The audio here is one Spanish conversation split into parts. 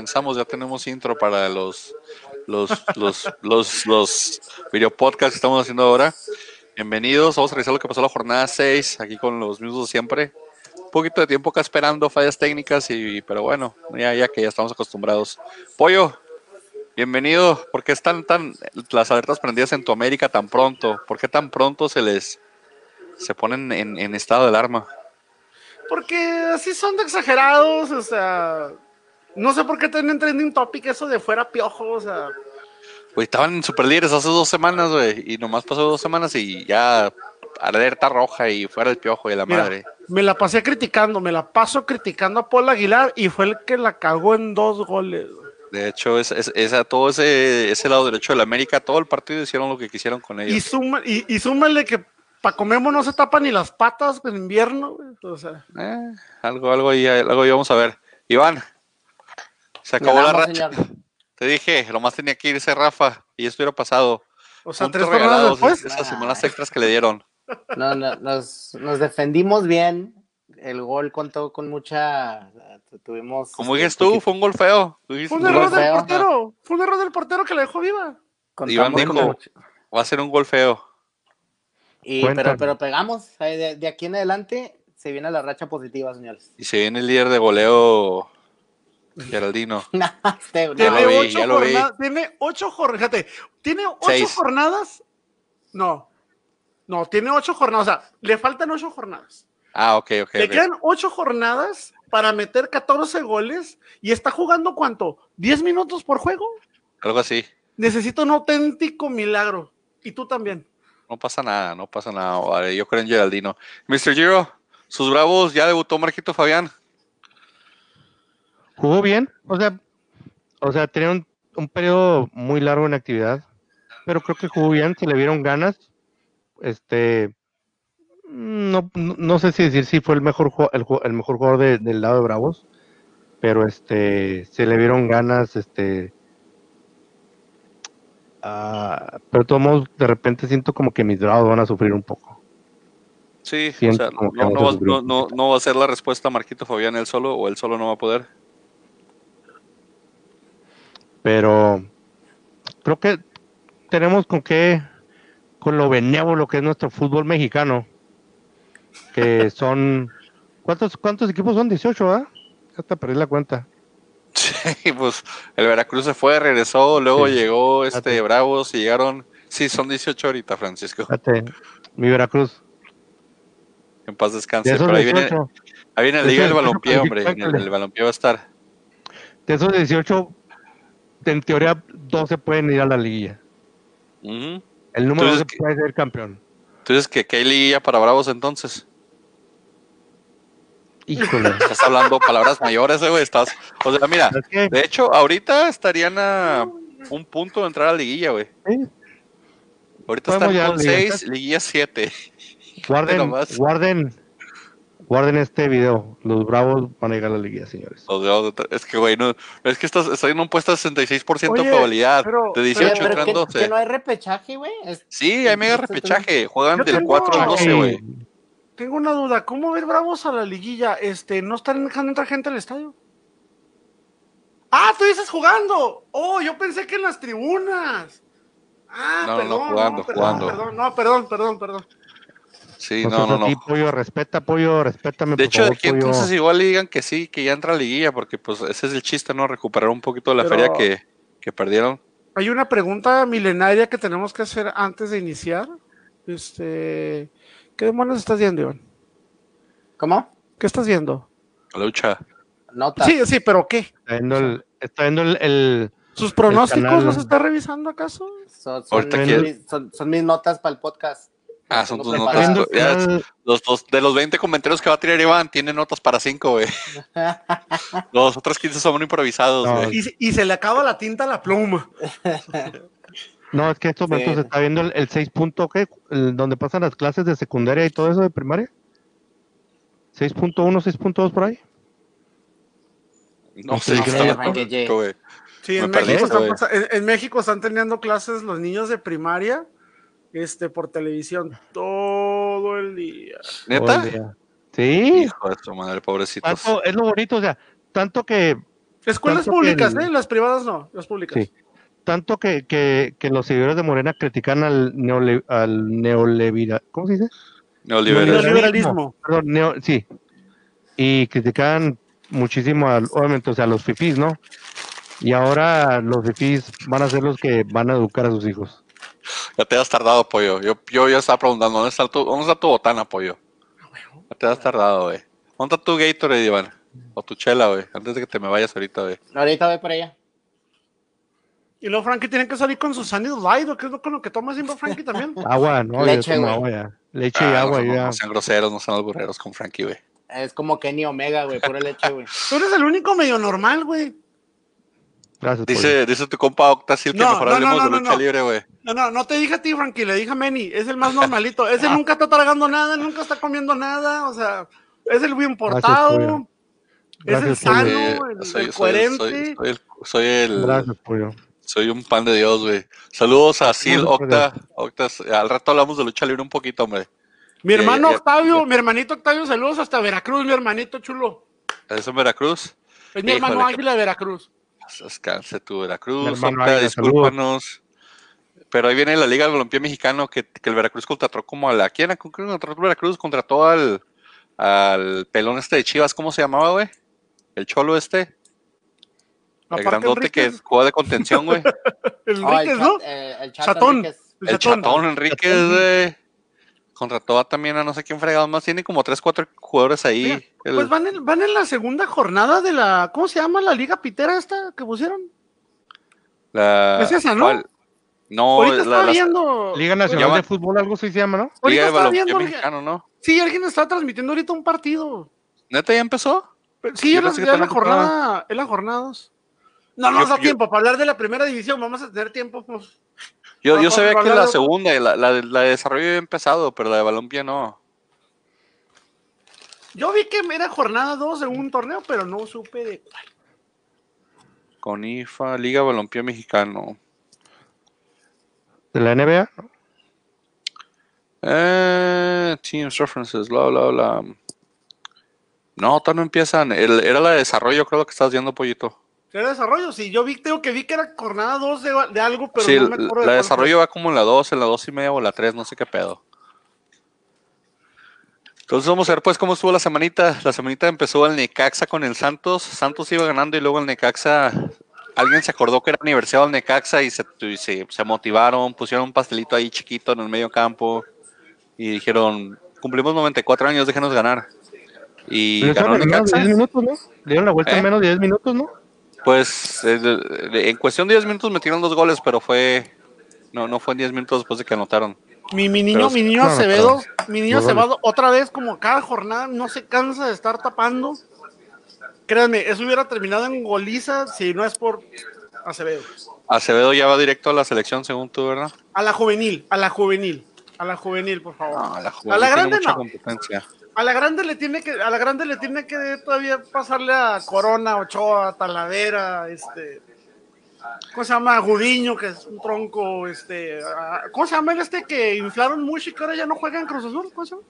comenzamos, ya tenemos intro para los los los los, los que estamos haciendo ahora. Bienvenidos, vamos a revisar lo que pasó la jornada 6, aquí con los mismos siempre. Un poquito de tiempo acá esperando fallas técnicas, y pero bueno, ya, ya que ya estamos acostumbrados. Pollo, bienvenido. ¿Por qué están tan las alertas prendidas en tu América tan pronto? ¿Por qué tan pronto se les se ponen en, estado de alarma? Porque así son exagerados, o sea, no sé por qué tienen trending topic eso de fuera piojo, o sea. Güey, estaban en super líderes hace dos semanas, güey, y nomás pasó dos semanas y ya alerta roja y fuera el piojo y la Mira, madre. Me la pasé criticando, me la paso criticando a Paul Aguilar y fue el que la cagó en dos goles. De hecho, es, es, esa- todo ese, ese lado derecho de la América, todo el partido hicieron lo que quisieron con ellos. Y, suma, y, y súmale que para comemos no se tapan ni las patas en invierno, güey, o sea. Eh, algo, algo ahí, algo ahí vamos a ver. Iván, se acabó la racha. señor. Te dije, lo más tenía que irse Rafa y esto hubiera pasado. O sea, tres regalados después. Esas semanas extras que le dieron. No, no, nos, nos defendimos bien. El gol contó con mucha. Tuvimos. Como este, dices tú, poquito- fue un gol feo. Tú Fue un "No, error del feo, portero, fue un error del portero que la dejó viva. contamos Iván con dijo, mucho- Va a ser un gol feo. y, pero, pero pegamos. De, de aquí en adelante se viene la racha positiva, señores. Y se viene el líder de goleo, Geraldino. Tiene lo vi, ocho ya lo vi. jornadas, tiene ocho jornadas, fíjate, tiene ocho Seis. jornadas. No, no, tiene ocho jornadas, o sea, le faltan ocho jornadas. Ah, ok, ok. Le quedan ocho jornadas para meter 14 goles y está jugando cuánto? ¿10 minutos por juego? Algo así. Necesita un auténtico milagro. Y tú también. No pasa nada, no pasa nada. Vale, yo creo en Geraldino. Mr. Giro, sus bravos, ya debutó Marquito Fabián. Jugó bien, o sea, o sea, tenía un, un periodo muy largo en actividad, pero creo que jugó bien, se le vieron ganas. Este, no, no, no sé si decir si fue el mejor el, el mejor jugador de- del lado de Bravos, pero este, se le vieron ganas, este, ah, pero de todos modos, de repente siento como que mis Bravos van a sufrir un poco. Sí, o sea, no, va, no va a ser la respuesta Marquito Fabián él solo o él solo no va a poder. Pero creo que tenemos con qué, con lo benévolo que es nuestro fútbol mexicano, que son, ¿cuántos, cuántos equipos son? 18, ¿verdad? Hasta perdí la cuenta. Sí, pues el Veracruz se fue, regresó, luego Sí. llegó este. Bravos y llegaron. Sí, son 18 ahorita, Francisco. Mi Veracruz. En paz De descanse. Pero ahí viene, 18, ahí viene la Liga del esos 18 Balompié, hombre. En el, el Balompié va a estar. de esos 18, en teoría 12 pueden ir a la liguilla. El número Entonces, 12 ¿qué? puede ser campeón. Entonces, ¿qué, ¿qué hay liguilla para Bravos entonces? Híjole. Estás hablando palabras mayores, güey. Estás, o sea, mira, que, de hecho, ahorita estarían a un punto de entrar a la liguilla, güey. Ahorita están con la liguilla. 6, liguilla 7. guarden, guarden, guarden este video. Los Bravos van a llegar a la liguilla, señores. Los de- es que, güey, no, es que estás, estoy en un puesto de 66% de probabilidad. pero- de Oye, 18 pero que, 12. que no hay repechaje, güey. Es- Sí, hay mega repechaje. Juegan Yo del tengo- 4 al 12, güey. Tengo una duda. ¿Cómo ver bravos a la liguilla? Este, ¿no están dejando entrar gente al estadio? Ah, tú dices jugando. Oh, yo pensé que en las tribunas. Ah, No, no, perdón, jugando, perdón, jugando. Perdón, no, perdón, perdón, perdón. Sí, No, no, no, no. pollo, respeta, pollo, respétame, De por hecho, de favor, aquí pollo. entonces igual le digan que sí, que ya entra a la liguilla, porque pues ese es el chiste, ¿no? Recuperar un poquito de la Pero- feria que, que perdieron. Hay una pregunta milenaria que tenemos que hacer antes de iniciar. Este, ¿qué demonios estás viendo, Iván? ¿Cómo? ¿Qué estás viendo? La lucha. Nota. Sí, sí, pero ¿qué? Está viendo el, está viendo el, el- ¿Sus pronósticos canal- los está revisando acaso? Mis- son- son mis notas para el podcast. Ah, son tus notas. ya Los, dos- de los 20 comentarios que va a tirar Iván, tiene notas para 5, güey. Los otros 15 son improvisados, No, güey. Y, se- y se le acaba la tinta a la pluma. No, es que en estos Sí. momentos se está viendo el, el 6 punto, ¿qué? El- donde pasan las clases de secundaria y todo eso de primaria. 6.1, 6.2 por ahí. No sé sé qué está. Sí, Me en perdí, México, están güey. pasa- en, en México están teniendo clases los niños de primaria este, por televisión todo el día. El ¿Neta? día. Sí, Hijo de su madre, pobrecito. tanto, es lo bonito, o sea, tanto que Escuelas Tanto que públicas, el- ¿eh? Las privadas no, las públicas. Sí. Tanto que, que, que los seguidores de Morena critican al, neole, al neolevira, ¿cómo se dice? Neoliberalismo. Neoliberalismo. Perdón, neo- sí. Y critican muchísimo, al, obviamente, o sea, a los fifís, ¿no? Y ahora los fifís van a ser los que van a educar a sus hijos. Ya te has tardado, pollo. Yo, yo ya estaba preguntando, ¿dónde está tu, dónde está tu botana, pollo? Ya te has tardado, güey. ¿Dónde está tu Gatorade, Iván? O tu chela, güey. Antes de que te me vayas ahorita, güey. Ahorita voy por allá. Y luego Frankie tiene que salir con su Sunny Light, ¿o qué es lo con lo que toma siempre Frankie también? Agua, ¿no? Leche, yo tomo agua ya. Leche y Ah, agua no, no, ya. no sean groseros, no sean albureros con Frankie, güey. Es como Kenny Omega, güey, pura leche, güey. Tú eres el único medio normal, güey. Gracias, Pollo. Dice, dice tu compa Octasil que No, mejor no, hablemos no, de no, lucha no. libre, güey. No, no, no te dije a ti, Frankie, le dije a Manny. Es el más normalito. Ese nunca está tragando nada, nunca está comiendo nada. O sea, es el bien portado. Pollo. es el Gracias, sano, el, soy, el soy- coherente. soy- soy el, soy el- Gracias, Pollo. soy un pan de Dios, güey. Saludos a Sil, Gracias, Octa, Octas. Al rato hablamos de lucha libre un poquito, hombre. mi hermano Octavio, mi hermanito Octavio, saludos hasta Veracruz, mi hermanito chulo. ¿Es en Veracruz? Es mi Híjole, hermano Águila de Veracruz. Descanse tu Veracruz, Mi hermano Octa, discúlpanos. Pero ahí viene la Liga del Balompié Mexicano que, que el Veracruz contrató como a la... ¿Quién ¿Con quién contrató el Veracruz? Contrató al, al pelón este de Chivas, ¿cómo se llamaba, güey? El cholo este, el Aparte, grandote que juega de contención, güey. el el Enríquez, ¿no? eh, el chat Chatón. El chatón. Enríquez, güey. Contrató a también a no sé quién fregado más. Tiene como 3, 4 jugadores ahí. Mira, El- Pues van en, van en la segunda jornada de la. ¿Cómo se llama la liga pitera esta que pusieron? la, es esa, ¿no? ¿cuál? No, Ahorita la, estaba la- viendo. Liga Nacional Llama- de Fútbol, algo así se llama, ¿no? Liga Ahorita de estaba Balompié viendo. Mexicano, ¿no? Sí, alguien estaba transmitiendo ahorita un partido. ¿Neta ya empezó? Pero Sí, Yo ya es la jornada. Es la jornada. dos. No, no Yo- nos da yo- tiempo para hablar de la primera división. Vamos a tener tiempo. Pues. Yo, yo sabía que la de- segunda, la, la, de- la de desarrollo había empezado, pero la de Balompié no. Yo vi que era jornada 2 de un torneo, pero no supe de cuál. Con IFA, Liga Balompié Mexicano. De la NBA. Eh, teams, references, bla, bla, bla. No, todavía no empiezan. El- era la de desarrollo, creo que estás viendo, Pollito. ¿Era desarrollo? Sí, yo vi, tengo que vi que era jornada 2 de, de algo, pero sí, no me la, acuerdo de la de fue. desarrollo va como en la 2, en la 2 y media o la 3, no sé qué pedo. Entonces vamos a ver pues cómo estuvo la semanita. La semanita empezó el Necaxa con el Santos. Santos iba ganando y luego el Necaxa, alguien se acordó que era aniversario del Necaxa y se, y se, se motivaron, pusieron un pastelito ahí chiquito en el medio campo y dijeron, cumplimos 94 años, déjenos ganar. Y ganó Necaxa. 10 minutos, ¿no? Le dieron la vuelta ¿Eh? en menos de 10 minutos, ¿no? Pues en cuestión de 10 minutos metieron dos goles, pero fue... No, no fue en 10 minutos después de que anotaron. Mi, mi niño, Pero- mi niño no, no, Acevedo, mi niño no. Acevedo, otra vez como cada jornada, no se cansa de estar tapando. Créanme, eso hubiera terminado en goliza si no es por Acevedo. Acevedo ya va directo a la selección, según tú, ¿verdad? A la juvenil, a la juvenil, a la juvenil, por favor. No, la a juvenil la tiene grande mucha no. competencia. A la grande le tiene que, a la grande le tiene que todavía pasarle a Corona, Ochoa, Talavera, este, ¿cómo se llama? Gudiño, que es un tronco, este, a- ¿cómo se llama el este que inflaron mucho y que ahora ya no juega en Cruz Azul? ¿Cómo se llama?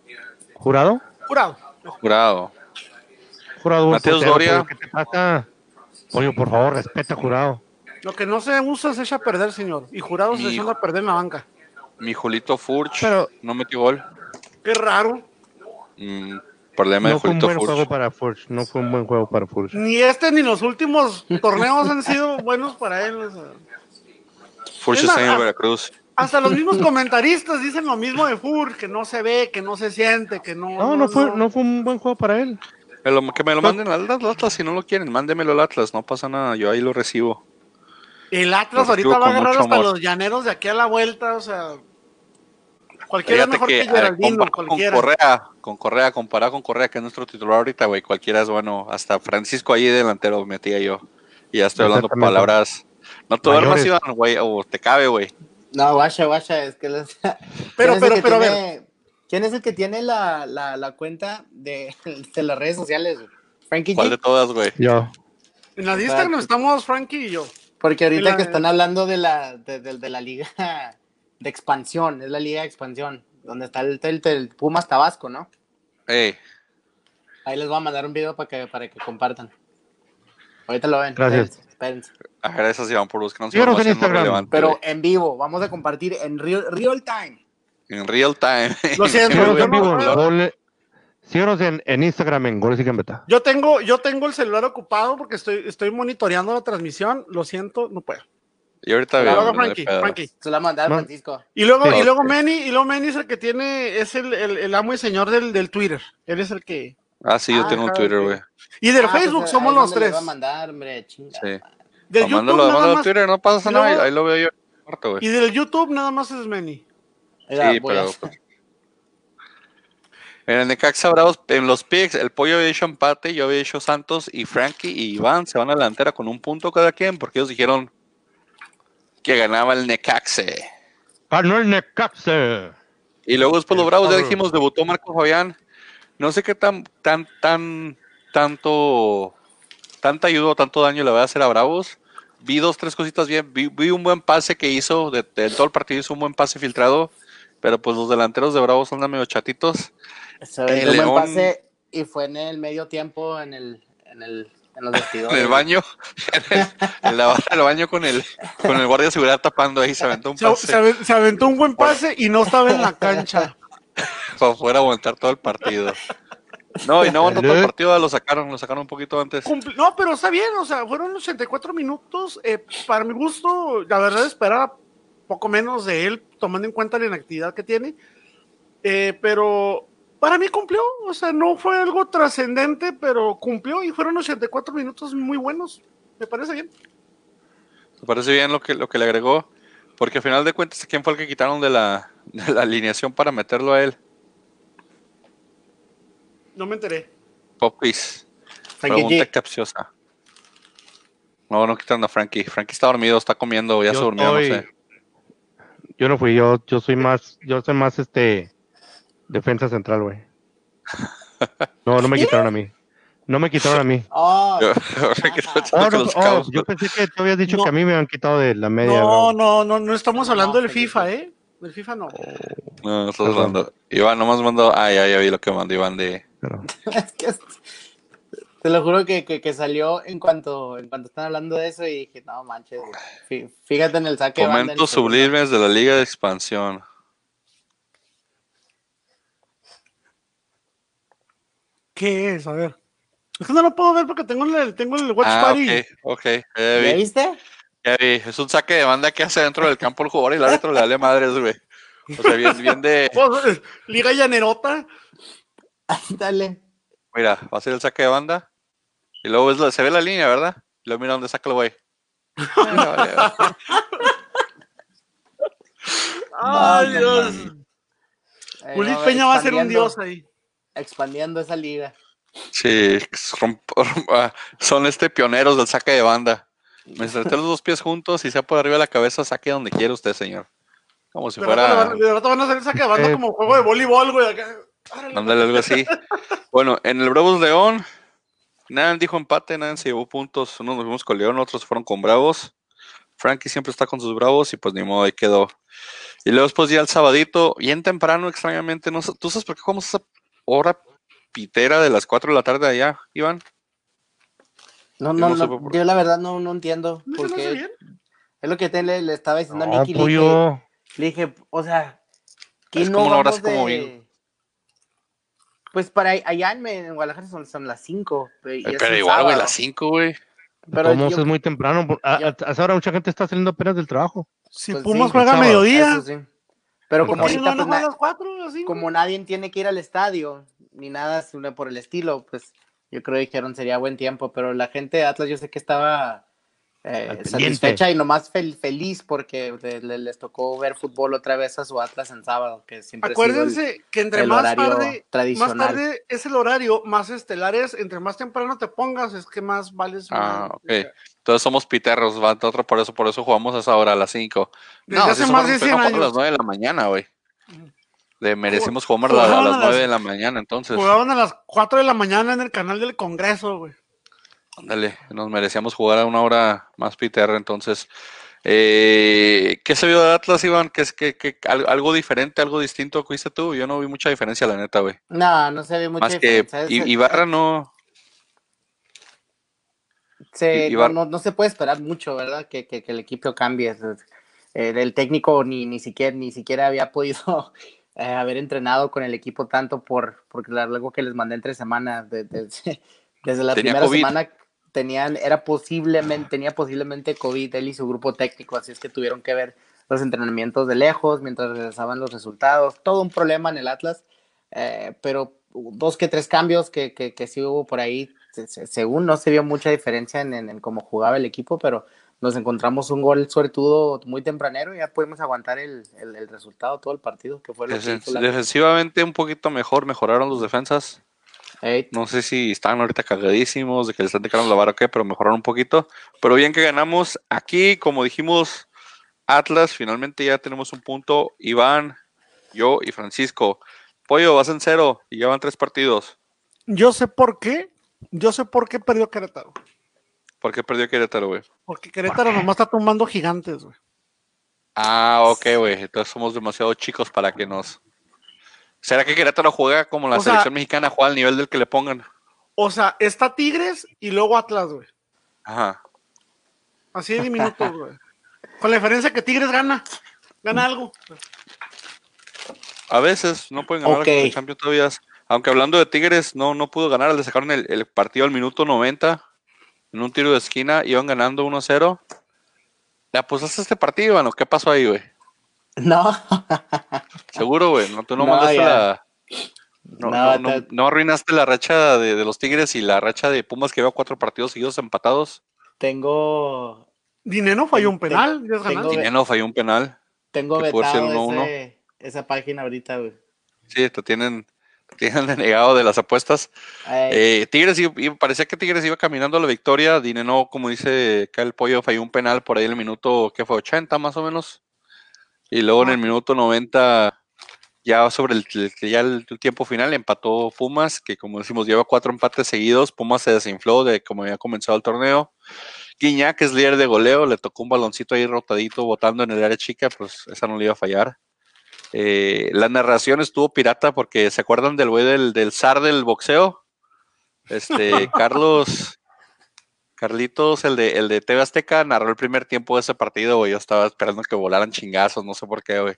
¿Jurado? Jurado. Jurado. Jurado. portero, Doria. Pollo, ¿Qué te pasa? Oye, por favor, respeta Jurado. Lo que no se usa se echa a perder, señor. Y Jurado se echando a perder en la banca. Mi Julito Furch Pero- no metió gol. Qué raro. Mm, problema No de fue un Julito buen Furch. juego para Furch. No fue un buen juego para Furch. Ni este ni los últimos torneos han sido buenos para él. o sea. Furch Es está en Veracruz. Hasta los mismos comentaristas dicen lo mismo de Fur, que no se ve, que no se siente, que no. No, no fue, no fue un buen juego para él. Me lo- que me lo manden al Atlas si no lo quieren. Mándemelo al Atlas, no pasa nada. Yo ahí lo recibo. El Atlas Lo recibo ahorita va a agarrar hasta amor. los llaneros de aquí a la vuelta, o sea. Cualquiera es Fíjate mejor que, que Geraldino, con. Correa, con Correa, comparado con Correa, que es nuestro titular ahorita, güey, cualquiera es bueno. Hasta Francisco ahí delantero metía yo. Y ya estoy hablando palabras. No te duermas. Iván, güey, o te cabe, güey. No, guacha, guacha, es que les... Pero, ¿Quién es el pero, que pero, a ver. ¿Quién es el que tiene la, la, la cuenta de, de las redes sociales? Frankie ¿Cuál G. de todas, güey? Yo. En la Instagram estamos Frankie y yo. Porque ahorita la- que están hablando de la, de, de- de la liga de expansión, es la liga de expansión, donde está el, el- el Pumas Tabasco, ¿no? Ey, Ahí les voy a mandar un video para que, para que compartan. Ahorita lo ven. Gracias. Espérense, gracias, Iván, por buscarnos Pero en vivo, vamos a compartir en real, real time. En real time. Lo siento, Síganos yo en vivo. Gole- Síganos en, en Instagram en Goles y Gambeta. Yo tengo, yo tengo el celular ocupado porque estoy, estoy monitoreando la transmisión. Lo siento, no puedo. Y ahorita veo. Frankie, Frankie. Se la mandé a No. Francisco. Y luego, Sí. y luego Manny, y luego Manny es el que tiene, es el, el, el amo y señor del, del Twitter. Él es el que. Ah, sí, yo Ah, tengo un ajá, Twitter, güey. Y del Ah, pues, Facebook somos los tres. iba a mandar, hombre, chinga. Sí. Del YouTube mándalo, nada mándalo más. Twitter, no pasa y nada. luego- Ahí lo veo yo. Y del YouTube nada más es Manny. Sí, a- pero. pues, En el Necaxa Bravos, en los picks, el pollo había dicho empate, yo había dicho Santos y Frankie y Iván se van a la delantera con un punto cada quien porque ellos dijeron que ganaba el Necaxe. Ganó el Necaxa. Y luego después los Bravos ya dijimos, debutó Marco Fabián. No sé qué tan, tan, tan, tanto, tanta ayuda o tanto daño le va a hacer a Bravos. Vi dos, tres cositas bien. Vi, vi un buen pase que hizo, de, de todo el partido hizo un buen pase filtrado. Pero pues los delanteros de Bravos andan medio chatitos. Se aventó El un buen León- pase y fue en el medio tiempo en el, en el, en los En vestidores. el baño, en, el- en la barra del baño con el, con el guardia de seguridad tapando ahí, se aventó un Se, pase se aven- se aventó un buen pase y no estaba en la cancha. para poder aguantar todo el partido. No, y no aguantó todo el partido, lo sacaron, lo sacaron un poquito antes. No, pero está bien, o sea, fueron 84 minutos. eh, para mi gusto, la verdad esperaba poco menos de él, tomando en cuenta la inactividad que tiene. Eh, pero para mí cumplió, o sea, no fue algo trascendente, pero cumplió y fueron 84 minutos muy buenos. Me parece bien. Me parece bien lo que, lo que le agregó, porque al final de cuentas, ¿quién fue el que quitaron de la, de la alineación para meterlo a él? No me enteré. Popis. Pregunta capciosa. No, no quitaron a Frankie. Frankie está dormido, está comiendo, ya Yo se durmió, estoy- no sé. Yo no fui, yo, yo soy más, yo soy más este defensa central, güey. No, no me quitaron a mí. No me quitaron a mí. Oh, Yo- Oh, no, oh, yo pensé que tú habías dicho No. que a mí me han quitado de la media. No, No, no, no, estamos No, hablando del. FIFA, ¿eh? Del FIFA no. No, estás Perdón. hablando. Iván, nomás mandó. Ah, ya, ya vi lo que mandó Iván de. pero- es que es- te lo juro que, que, que salió en cuanto, en cuanto están hablando de eso y dije, no manches, fí- fíjate en el saque. Momentos sublimes de la Liga de Expansión. ¿Qué es? A ver. Es que no lo puedo ver porque tengo el, tengo el Watch Ah, Party. ok, ok. Ya ¿Ya vi, viste? ya vi. Es un saque de banda que hace dentro del campo el jugador y el árbitro le da madres, güey. O sea, bien, bien de. Pues, Liga Llanerota. Dale. Mira, va a ser el saque de banda. Y luego la- se ve la línea, ¿verdad? Y luego mira dónde saca el güey. Ay, Dios. Eh, Juli no, Peña va a ser un dios ahí. Expandiendo esa liga. Sí, romp- ah, son este pioneros del saque de banda. Me senté los dos pies juntos y sea por arriba de la cabeza, saque donde quiera usted, señor. Como si De rato, le fuera. de rato van a hacer saque de banda Eh. como juego de voleibol, güey. acá. Ándale, algo así. Bueno, en el Bravos León, nadie dijo empate, nadie se llevó puntos. Unos nos fuimos con León, otros fueron con Bravos. Frankie siempre está con sus Bravos y pues ni modo, ahí quedó. Y luego después ya el sabadito, bien temprano, extrañamente, no sé, ¿tú sabes por qué jugamos esa hora pitera de las 4 de la tarde allá, Iván? No, Yo no, no por- yo la verdad no, no entiendo. ¿No se me hace Porque bien? es lo que te le, le estaba diciendo a No, Miki. Le dije, pollo. le dije, o sea, que Es no como vamos así como de- bien. Pues para allá en, en Guadalajara son, son las 5. Pero igual, güey, las 5, güey. Pero Como yo- es muy temprano. por- a- yo- a- a esa hora mucha gente está saliendo apenas del trabajo. Si Pues Pumas sí, juega a mediodía. Eso sí. Pero ¿por como ahorita no, no pues, juega a na- las 4 así? como nadie tiene que ir al estadio, ni nada por el estilo, pues yo creo que dijeron sería buen tiempo, pero la gente de Atlas yo sé que estaba eh, satisfecha y nomás fel- feliz porque de- les tocó ver fútbol otra vez a su Atlas en sábado, que siempre el- Acuérdense que entre más tarde, más tarde es el horario, más estelares, entre más temprano te pongas, es que más vales. Ah, más. ok. Entonces somos piterros, va, otro, por eso, por eso jugamos a esa hora, a las 5. Desde No, hace si más somos de 100 a las años. 9 de la mañana, güey. Le merecimos jugar a, a las- 9 de la mañana, entonces. Jugaban a las 4 de la mañana en el canal del Congreso, güey. Ándale, nos merecíamos jugar a una hora más piterra, entonces. Eh, ¿Qué se vio de Atlas, Iván? ¿Qué, es- qué- al- algo diferente, algo distinto que viste tú? Yo no vi mucha diferencia, la neta, güey. No, no se ve mucha Más que diferencia. Es- Ibarra no. se, Y- y no, no, no se puede esperar mucho, ¿verdad? Que, que, que el equipo cambie. Eh, el técnico ni, ni siquiera ni siquiera había podido eh, haber entrenado con el equipo tanto por porque algo que les mandé entre semanas de- de- desde la Tenía primera COVID. semana tenían era posiblemente tenía posiblemente COVID él y su grupo técnico así es que tuvieron que ver los entrenamientos de lejos mientras regresaban los resultados todo un problema en el Atlas eh, pero dos que tres cambios que, que, que sí hubo por ahí se- se- según no se vio mucha diferencia en, en- en cómo jugaba el equipo pero nos encontramos un gol suertudo muy tempranero y ya pudimos aguantar el, el, el resultado todo el partido que fue lo que hizo la- Defensivamente un poquito mejor, mejoraron los defensas. No sé si están ahorita cagadísimos, de que le están dejando la vara o qué, pero mejoraron un poquito. Pero bien que ganamos aquí, como dijimos, Atlas, finalmente ya tenemos un punto. Iván, yo y Francisco. Pollo, vas en cero y llevan tres partidos. Yo sé por qué. Yo sé por qué perdió Querétaro. ¿Por qué perdió Querétaro, güey? Porque Querétaro nomás está tomando gigantes, güey. Ah, ok, güey. Entonces somos demasiado chicos para que nos. ¿Será que Querétaro juega como la O sea- selección mexicana, juega al nivel del que le pongan? O sea, está Tigres y luego Atlas, güey. Ajá. Así de diminutos, güey. Con la diferencia que Tigres gana. Gana algo. A veces no pueden ganar Ok. la Champions todavía. Aunque hablando de Tigres, no, no pudo ganar. Le sacaron el, el partido al minuto 90 en un tiro de esquina. Iban ganando 1-0. ¿Le apostaste a este partido, Iván? ¿o ¿Qué pasó ahí, güey? no Seguro, güey. No, tú no, No, mandaste ya. la. No, No, no, no- te- no arruinaste la racha de, de los Tigres y la racha de Pumas que lleva cuatro partidos seguidos empatados. tengo Dineno falló un penal. tengo-. Dinero falló un penal. tengo Que vetado 1-1. ese- esa página ahorita güey. Sí, te tienen, te tienen denegado de las apuestas. Eh, Tigres iba- iba- parecía que Tigres iba caminando a la victoria. Dineno, como dice acá el pollo, falló un penal por ahí en el minuto, que fue 80 más o menos. Y luego en el minuto 90, ya sobre el, ya el, tiempo final, empató Pumas, que como decimos, lleva cuatro empates seguidos. Pumas se desinfló de como había comenzado el torneo. Guiñac, es líder de goleo, le tocó un baloncito ahí rotadito, botando en el área chica, pues esa no le iba a fallar. Eh, la narración estuvo pirata porque se acuerdan del güey del, del zar del boxeo. Este, Carlos, Carlitos, el de, el de TV Azteca, narró el primer tiempo de ese partido, güey. Yo estaba esperando que volaran chingazos, no sé por qué, güey.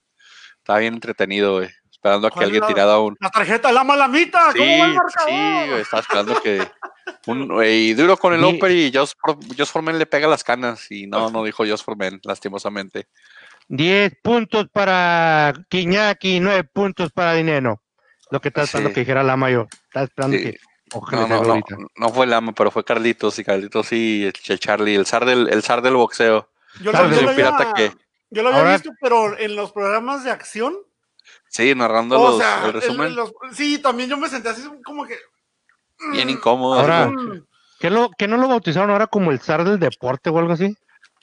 Estaba bien entretenido, güey. Esperando a que ¿Cuál alguien la- tirara un. La tarjeta, la malamita. Sí, ¿Cómo va el marcador? sí, güey, estaba esperando que. Un, güey, y duro con el Oper y Josh, Josh Forman le pega las canas. Y no, no dijo Josh Forman, lastimosamente. 10 puntos para Quiñaki, 9 puntos para Dineno. Lo que estaba esperando Sí. que dijera la mayor. Estaba esperando Sí. que. Ojalá No, fue Lama, pero fue Carlitos y Carlitos sí, el Charlie, el zar del, el zar del boxeo. Yo, ¿Sabes lo, yo había, que- yo lo había Ahora- visto, pero en los programas de acción. Sí, narrando O los, sea, el resumen. en los- sí, también yo me senté así como que. Bien incómodo. Ahora- Mm, ¿Qué, lo, ¿Qué no lo bautizaron ahora como el zar del deporte o algo así?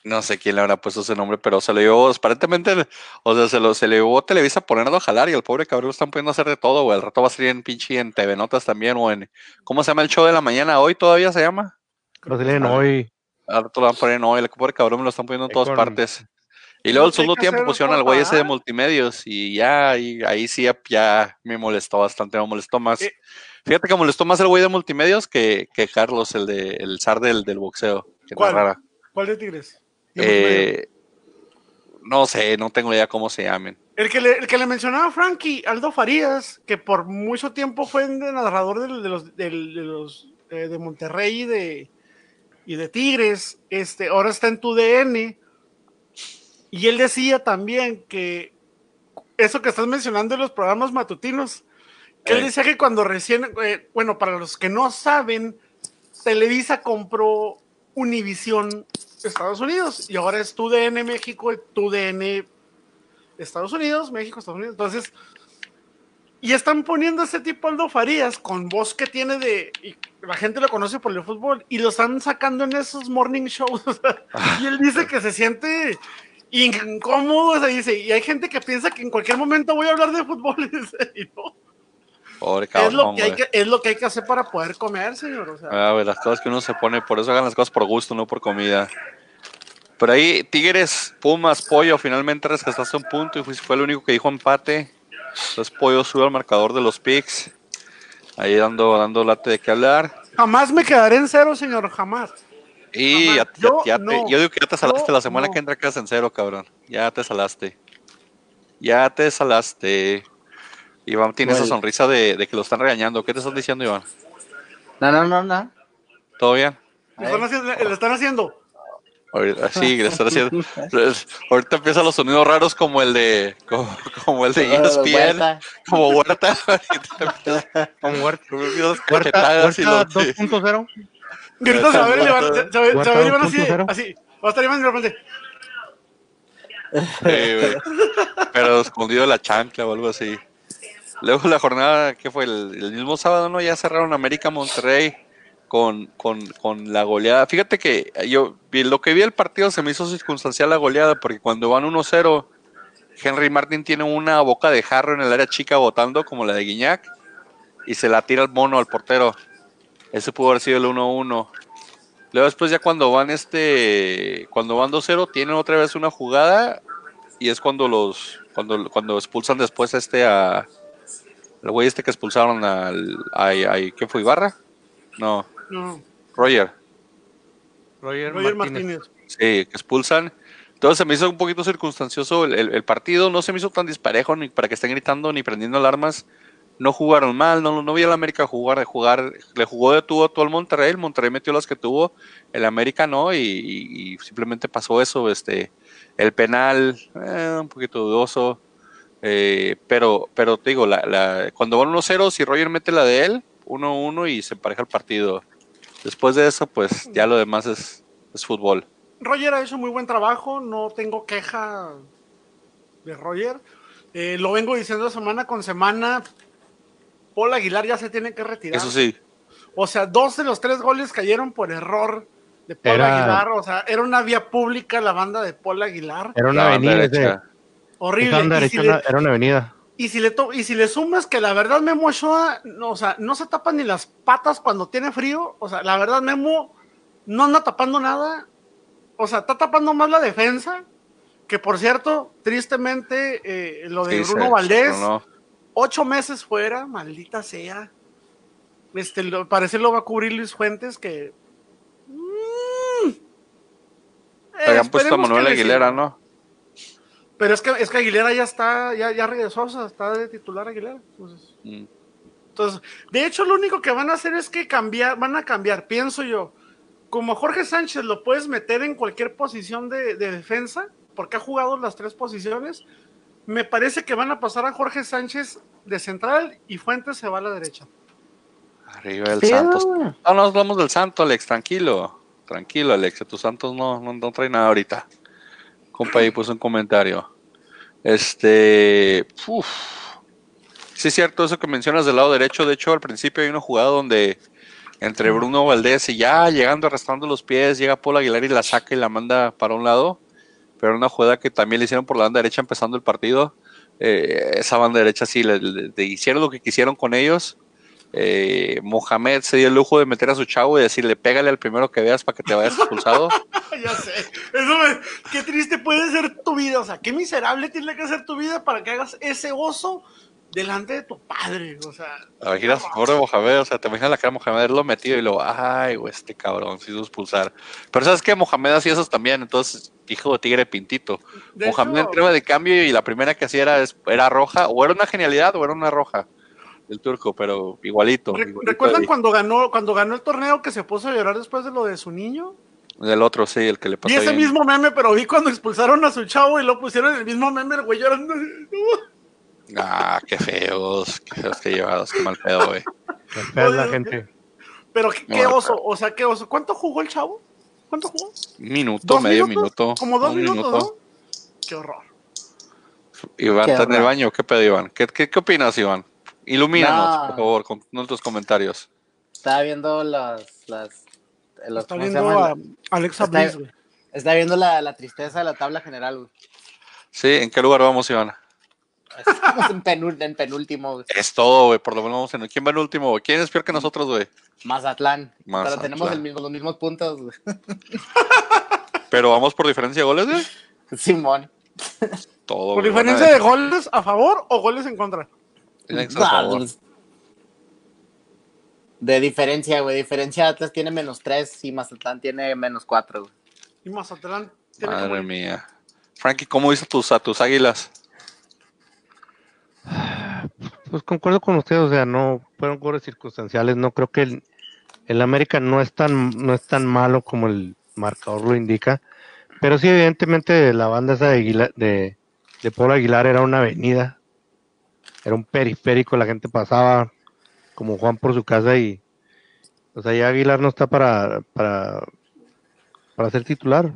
No sé quién le habrá puesto ese nombre, pero se lo llevó, aparentemente, o sea, se lo se le llevó Televisa a ponerlo a jalar y el pobre cabrón lo están poniendo a hacer de todo, güey. El rato va a salir en pinche en TV Notas también, o en, ¿cómo se llama el show de la mañana? ¿Hoy todavía se llama? Lo leen Ah. hoy. Al rato lo van a poner en hoy, el pobre cabrón me lo están poniendo en Eh, todas con- partes. Y luego el Lo que segundo que tiempo pusieron al güey ese de multimedios y ya, ahí, ahí sí ya, ya me molestó bastante, me molestó más. Eh. Fíjate que molestó más el güey de multimedios que, que Carlos, el de el zar del, del boxeo. Que ¿Cuál? ¿Cuál de Tigres? Eh, no sé, no tengo idea cómo se llamen. El que, le, el que le mencionaba Frankie, Aldo Farías, que por mucho tiempo fue el narrador de, los, del- de, los eh, de Monterrey y de, y de Tigres, este, ahora está en tu DN. Y él decía también que eso que estás mencionando de los programas matutinos, que él Eh. decía que cuando recién, eh, bueno, para los que no saben, Televisa compró Univisión Estados Unidos y ahora es tu DN México tu DN Estados Unidos, México, Estados Unidos. Entonces, y están poniendo ese tipo Aldo Farías con voz que tiene de. Y la gente lo conoce por el fútbol y lo están sacando en esos morning shows. y él dice que se siente incómodo. o sea, dice, y hay gente que piensa que en cualquier momento voy a hablar de fútbol. y no. Pobre es, lo que hay que, es lo que hay que hacer para poder comer, señor. O sea, Ah, güey, las cosas que uno se pone, por eso hagan las cosas por gusto, no por comida. Pero ahí, Tigres, Pumas, Pollo, finalmente rescataste un punto y fue, el único que dijo empate. Entonces Pollo sube al marcador de los picks. Ahí dando, dando late de qué hablar. jamás me quedaré en cero, señor, jamás. Y Jamás. ya, Yo ya te- no. yo digo que ya te salaste Yo la semana no. que entra quedas en cero, cabrón. Ya te salaste. Ya te salaste. Iván tiene esa sonrisa de, de que lo están regañando. ¿Qué te están diciendo, Iván? No, no, no, no. ¿Todo bien? Lo están haciendo. lo están haciendo. Ahorita, sí, le están haciendo. Ahorita empiezan los sonidos raros como el de. Como, como el de E ESPN. Huerta. Como Huerta. Con Huerta. las Huerta, Huerta los- 2.0. Y ahorita se va a ver Iván- así, Huerta así. Va a estar Iván de repente. Sí. Pero escondido de la chancla o algo así. Luego la jornada, que fue el, mismo sábado, ¿no? Ya cerraron América Monterrey con, con, con la goleada. Fíjate que yo lo que vi el partido se me hizo circunstancial la goleada, porque cuando van 1-0, Henry Martin tiene una boca de jarro en el área chica botando, como la de Guiñac, y se la tira el mono al portero. Ese pudo haber sido el 1-1. Luego después ya cuando van este, cuando van 2-0 tienen otra vez una jugada y es cuando los, cuando, cuando expulsan después este a, el güey este que expulsaron al, a, a- ¿qué fue Ibarra? No, No, Roger, Roger, Roger Martínez. Martínez. sí, que expulsan. Entonces se me hizo un poquito circunstancioso el, el- el partido, no se me hizo tan disparejo ni para que estén gritando ni prendiendo alarmas. No jugaron mal, no, no vi al América jugar, jugar, le jugó de tuvo a todo el Monterrey, el Monterrey metió las que tuvo, el América no, y, y- y simplemente pasó eso, este, el penal, eh, un poquito dudoso, eh, pero, pero te digo, la, la- cuando van 1-0, si Roger mete la de él, 1-1 y se empareja el partido. Después de eso, pues ya lo demás es, es fútbol. Roger ha hecho muy buen trabajo, no tengo queja de Roger. Eh, lo vengo diciendo semana con semana. Paul Aguilar ya se tiene que retirar. Eso sí, O sea, dos de los tres goles cayeron por error de Paul Era- Aguilar. O sea, era una vía pública la banda de Paul Aguilar. Era una avenida. Horrible. si, le, era- una avenida. y, si le to- y si le sumas que la verdad Memo Ochoa, no, o sea, no se tapa ni las patas cuando tiene frío. O sea, la verdad Memo no anda tapando nada. O sea, está tapando más la defensa. Que por cierto, tristemente, eh, lo de Sí, Bruno se- Valdés, no, ocho meses fuera, maldita sea. Este, lo, parece lo va a cubrir Luis Fuentes, que. mm, eh, Habían puesto a Manuel Aguilera. ¿no? Pero es que, es que Aguilera ya está, ya, ya regresó, o sea, está de titular Aguilera. Entonces, Mm. entonces, de hecho, lo único que van a hacer es que cambiar, van a cambiar, pienso yo. Como Jorge Sánchez lo puedes meter en cualquier posición de, de defensa, porque ha jugado las tres posiciones, me parece que van a pasar a Jorge Sánchez de central y Fuentes se va a la derecha. Arriba el Santos. No, no hablamos del Santo, Alex, tranquilo. Tranquilo, Alex, que tus Santos no, no, no trae nada ahorita. Compa ahí puso un comentario. Este. Sí, es cierto eso que mencionas del lado derecho. De hecho, al principio hay una jugada donde entre Bruno Valdés y ya llegando, arrastrando los pies, llega Paul Aguilar y la saca y la manda para un lado. Pero una jugada que también le hicieron por la banda derecha empezando el partido. Eh, esa banda derecha sí, le- le hicieron lo que quisieron con ellos. Eh, Mohamed se dio el lujo de meter a su chavo y decirle, pégale al primero que veas para que te vayas expulsado. ya sé. Eso me- qué triste puede ser tu vida. O sea, qué miserable tiene que ser tu vida para que hagas ese oso delante de tu padre. O sea, Imaginas, pobre Mohamed, o sea, te imaginas la cara de Mohamed haberlo metido y luego, ay, güey, este cabrón se hizo expulsar. Pero sabes que Mohamed hacía eso también, entonces, hijo de tigre pintito. de Mohamed hecho, entraba de cambio y la primera que hacía era, era roja, o era una genialidad o era una roja del turco, pero igualito. Re- igualito ¿Recuerdan ahí. cuando ganó, cuando ganó el torneo que se puso a llorar después de lo de su niño? Del otro, sí, el que le pasó Vi ese mismo meme, pero vi cuando expulsaron a su chavo y lo pusieron en el mismo meme, el güey llorando. Ah, qué feos, qué feos que llevados, qué mal pedo, güey. Qué fea la gente. Pero qué, oso, o sea, qué oso. ¿Cuánto jugó el chavo? ¿Cuánto jugó? Un minuto, ¿Dos medio minutos? minuto. Como dos minutos, minuto. ¿no? Qué horror. Iván, Qué ¿está en el horror. baño? ¿Qué pedo, Iván? ¿Qué, qué, qué opinas, Iván? Ilumínanos, No. por favor, con nuestros comentarios. Estaba viendo las. las los, Está ¿cómo se viendo a Alexa Está- Bliss, güey. Estaba viendo la, la tristeza de la tabla general, güey. Sí, ¿en qué lugar vamos, Iván? Estamos en, penúl- en penúltimo, güey. Es todo, güey, por lo menos vamos en... ¿Quién va en último, güey? ¿Quién es peor que nosotros, güey? Mazatlán. Mazatlán. Pero tenemos el mismo, los mismos puntos, güey. Pero vamos por diferencia de goles, güey. Simón. Todo, ¿Por diferencia de goles a favor o goles en contra? Favor. pues, De diferencia, güey. Diferencia Atlas tiene menos 3 y Mazatlán tiene menos 4, güey. Y Mazatlán tiene Madre como- mía. Frankie, ¿cómo viste tus, a tus águilas? Pues concuerdo con usted, o sea, no fueron goles circunstanciales. No creo que el, el América no es tan no es tan malo como el marcador lo indica, pero sí evidentemente la banda esa de Aguilar, de, de Pablo Aguilar era una avenida, era un periférico, la gente pasaba como Juan por su casa y o sea ya Aguilar no está para para para ser titular.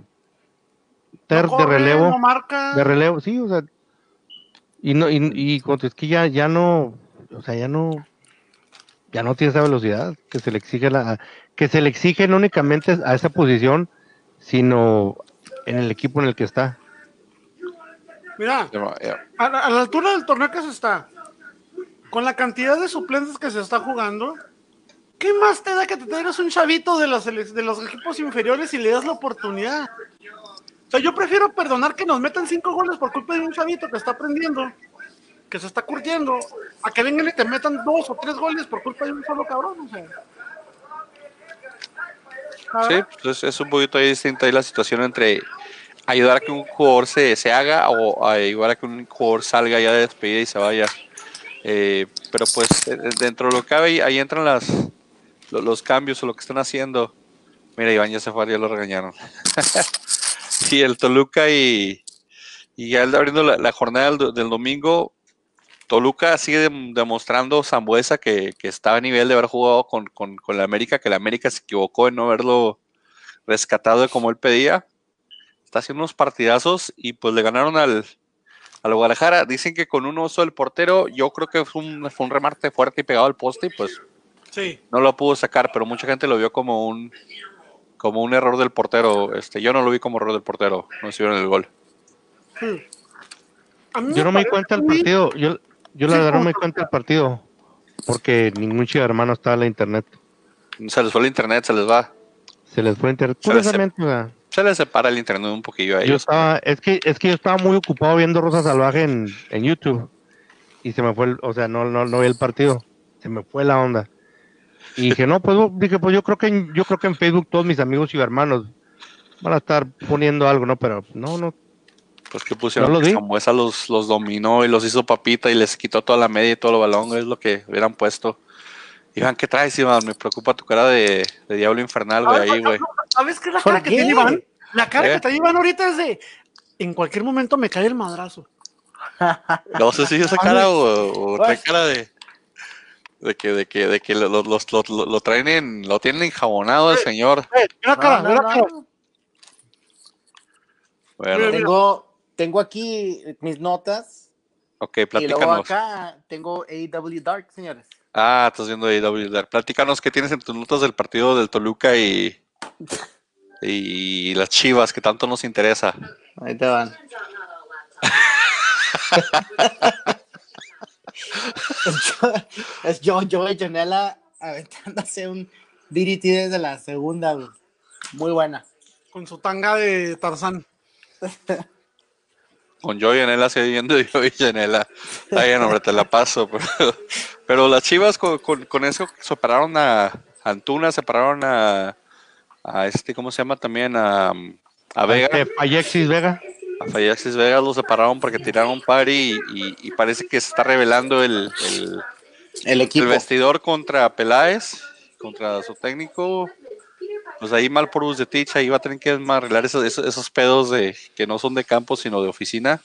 Ter No de relevo. no marca. De relevo, sí, o sea. Y no, y, y cuando es que ya, ya no, o sea, ya no, ya no tiene esa velocidad que se le exige la, que se le exige no únicamente a esa posición, sino en el equipo en el que está. Mira, a la, a la altura del torneo que se está, con la cantidad de suplentes que se está jugando, ¿qué más te da que te traigas un chavito de los, selec- de los equipos inferiores y le das la oportunidad? O sea, yo prefiero perdonar que nos metan cinco goles por culpa de un chavito que está aprendiendo, que se está curtiendo, a que vengan y te metan dos o tres goles por culpa de un solo cabrón. O sea. Sí, pues es, es un poquito ahí distinta ahí la situación entre ayudar a que un jugador se, se haga o ayudar a que un jugador salga ya de despedida y se vaya. Eh, pero pues eh, dentro de lo que cabe ahí, entran las lo- los cambios o lo que están haciendo. Mira, Iván ya se fue, ya lo regañaron. sí, el Toluca y, y ya abriendo la, la jornada del, do- del domingo, Toluca sigue dem- demostrando Zambuesa que, está a nivel de haber jugado con, con, con la América, que la América se equivocó en no haberlo rescatado de como él pedía. Está haciendo unos partidazos y pues le ganaron al, al Guadalajara. Dicen que con un oso del portero, yo creo que fue un, fue un remate fuerte y pegado al poste y pues sí. no lo pudo sacar, pero mucha gente lo vio como un como un error del portero. Este, yo no lo vi como error del portero, no se vieron el gol. Mí Yo no me di cuenta del muy- partido, yo, yo la verdad no me di cuenta del partido, porque ningún chico hermano estaba en la internet. Se les fue el internet, se les va. Se les fue internet. Se Se les separa el internet un poquillo a Yo ellos. estaba, es que, es que yo estaba muy ocupado viendo Rosa Salvaje en, en YouTube y se me fue, el- o sea, no, no, no vi el partido, se me fue la onda. Y dije, no, pues dije, pues yo creo que en, yo creo que en Facebook todos mis amigos y hermanos van a estar poniendo algo, ¿no? Pero no, no, Pues que pusieron No lo que vi. Zambuesa los, los dominó y los hizo papita y les quitó toda la media y todo el balón, es lo que hubieran puesto. Iván, ¿qué traes, Iván? Me preocupa tu cara de, de diablo infernal, güey, ahí, güey. ¿Sabes qué es la ¿Por cara que tiene Iván? La cara ¿Eh? que trae Iván ahorita es de. En cualquier momento me cae el madrazo. No sé si esa cara o, o trae cara de, de que, de que, de que lo, lo- los- lo- lo- lo traen en, lo tienen enjabonado el señor. Eh, mira cara, No, mira cara. no. Bueno, Tengo, tengo aquí mis notas ok, y luego platícanos. acá tengo AW Dark, señores. Ah, estás viendo AEW. Dark. Platícanos qué tienes en tus notas del partido del Toluca y, y las chivas que tanto nos interesa. Ahí te van. es yo, yo, y Jonela aventándose un DDT desde la segunda, güey. Muy buena. Con su tanga de Tarzán. Con Joey Janela sigue viendo Joey Janela. Está bien, hombre, te la paso. Pero, pero las chivas con, con, con eso separaron a Antuna, separaron a, a este, ¿cómo se llama también? A, a Vega. Este, Alexis Vega. A Fallaxis Vega lo separaron porque tiraron un par y, y- y parece que se está revelando el, el, El el equipo. vestidor contra Peláez, contra su técnico. Pues ahí mal por Bucetich, ahí va a tener que arreglar esos, esos, esos pedos de que no son de campo, sino de oficina.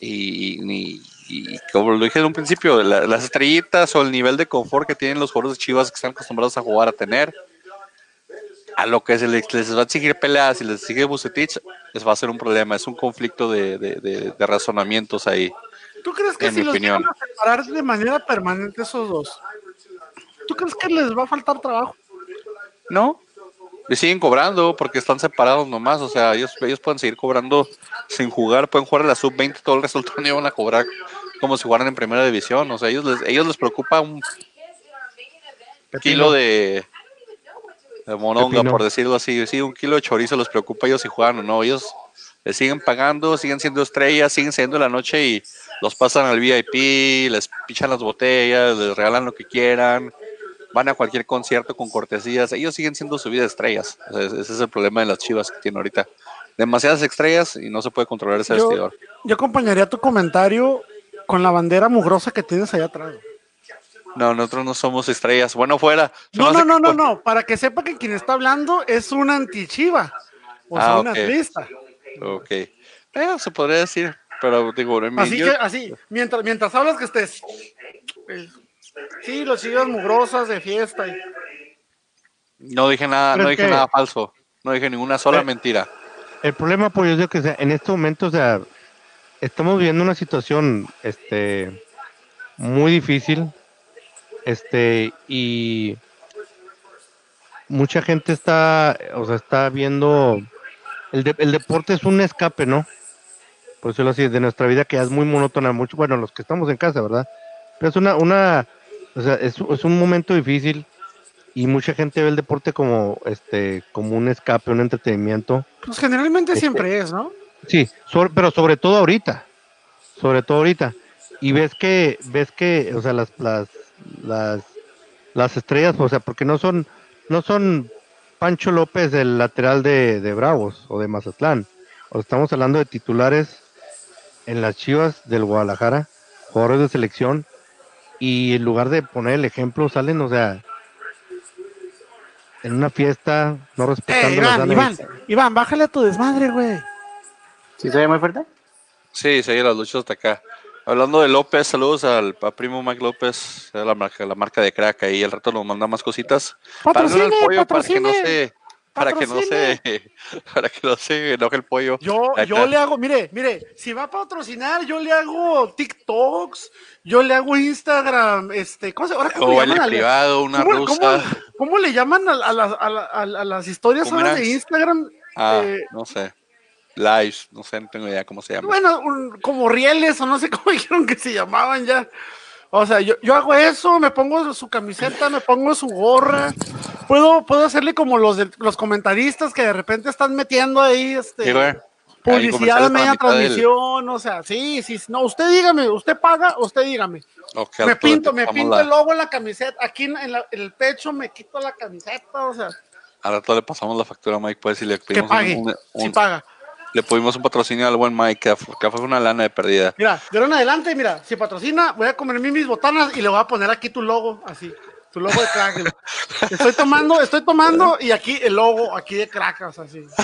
Y, y- y como lo dije en un principio, la- las estrellitas o el nivel de confort que tienen los jugadores de Chivas que están acostumbrados a jugar a tener, a lo que se les, les va a exigir peleas y les exige Bucetich, les va a ser un problema. Es un conflicto de, de- de- de razonamientos ahí. ¿Tú crees que En si mi los opinión. llegan a separar de manera permanente esos dos, ¿tú crees que les va a faltar trabajo? No. Y siguen cobrando porque están separados nomás. O sea, ellos, ellos pueden seguir cobrando sin jugar. Pueden jugar a la sub-20 todo el torneo y van a cobrar como si jugaran en primera división. O sea, ellos les, ellos les preocupa un kilo de, de moronga, por decirlo así. Sí, un kilo de chorizo les preocupa a ellos si juegan o no. Ellos les siguen pagando, siguen siendo estrellas, siguen siendo la noche y los pasan al VIP, les pichan las botellas, les regalan lo que quieran. Van a cualquier concierto con cortesías, ellos siguen siendo su vida estrellas. O sea, ese es el problema de las chivas que tiene ahorita. Demasiadas estrellas y no se puede controlar ese Yo- vestidor. Yo acompañaría tu comentario con la bandera mugrosa que tienes allá atrás. No, nosotros no somos estrellas. Bueno, fuera. No, no, no, no, no. Para que sepa que quien está hablando es un antichiva. O sea, Ah, un ok. atlista. Ok. Eh, se podría decir, pero digo, en mi- Así que, así, mientras, mientras hablas que estés. Sí, los chivas mugrosas de fiesta. y- no dije nada, no dije que- nada falso. No dije ninguna sola Eh, mentira. El problema, pues, es que o sea, en este momento, o sea, estamos viviendo una situación, este, muy difícil, este, y mucha gente está, o sea, está viendo, el, de- el deporte es un escape, ¿no? Por decirlo así, de nuestra vida que ya es muy monótona, mucho, bueno, los que estamos en casa, ¿verdad? Pero es una, una, o sea, es, es un momento difícil y mucha gente ve el deporte como, este, como un escape, un entretenimiento. Pues generalmente Este- siempre es, ¿no? Sí, sobre- pero sobre todo ahorita, sobre todo ahorita. Y ves que, ves que, o sea, las, las, las, las estrellas, o sea, porque no son, no son Pancho López el lateral de, de Bravos o de Mazatlán. O estamos hablando de titulares en las Chivas del Guadalajara, jugadores de selección, y en lugar de poner el ejemplo, salen, o sea, en una fiesta, no Eh, respetando las Iván, Iván, Iván, bájale a tu desmadre, güey. ¿Sí se ve muy fuerte? Sí, seguir las luchas hasta acá. Hablando de López, saludos al a primo Mike López, a la marca, la marca de crack ahí, al rato nos manda más cositas. Patrocine, pollo para que no patrocine. se, para que no se, para que no se enoje el pollo. Yo, yo le hago, mire, mire, si va a patrocinar, yo le hago TikToks, yo le hago Instagram, este, ¿cómo se ahora cómo O le llaman? privado, una ¿Cómo, rusa. cómo- cómo le llaman a, a las- a la- a la- a las historias ¿Cómo ahora de Instagram? Ah, Eh, no sé. Lives, no sé, no tengo idea cómo se llama. bueno, un- como rieles o no sé cómo dijeron que se llamaban ya. O sea, yo, yo hago eso, me pongo su camiseta, me pongo su gorra. Puedo, puedo hacerle como los de- los comentaristas que de repente están metiendo ahí este, publicidad de media del- transmisión, o sea, sí, sí, no, usted dígame, usted paga, usted dígame. Me pinto, me pinto la- el logo en la camiseta, aquí en, la- en el pecho me quito la camiseta, o sea, Al rato le pasamos la factura a Mike, pues, y le que pedimos pague, un, paga. le pedimos un patrocinio al buen Mike, que fue, que fue una lana de perdida. Mira, de ahora en adelante, mira, si patrocina, voy a comerme mis botanas y le voy a poner aquí tu logo, así, tu logo de crack. Estoy tomando, estoy tomando y aquí el logo, aquí de crack, o sea, así.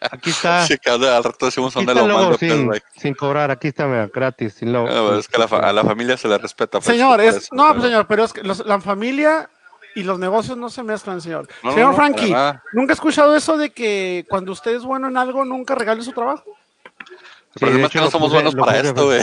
Aquí está. Sí, que al rato decimos dónde lo mando, sin, cobrar, aquí está mira, gratis, sin logo. Ah, es que a la, fa- a la familia se le respeta. pues, Señor, es, eso, no, pero- señor, pero es que los- la familia y los negocios no se mezclan, señor. No, señor no, Frankie. ¿nunca ha escuchado eso de que cuando usted es bueno en algo, nunca regale su trabajo? El problema de es que no somos puse- buenos para puse- esto, güey.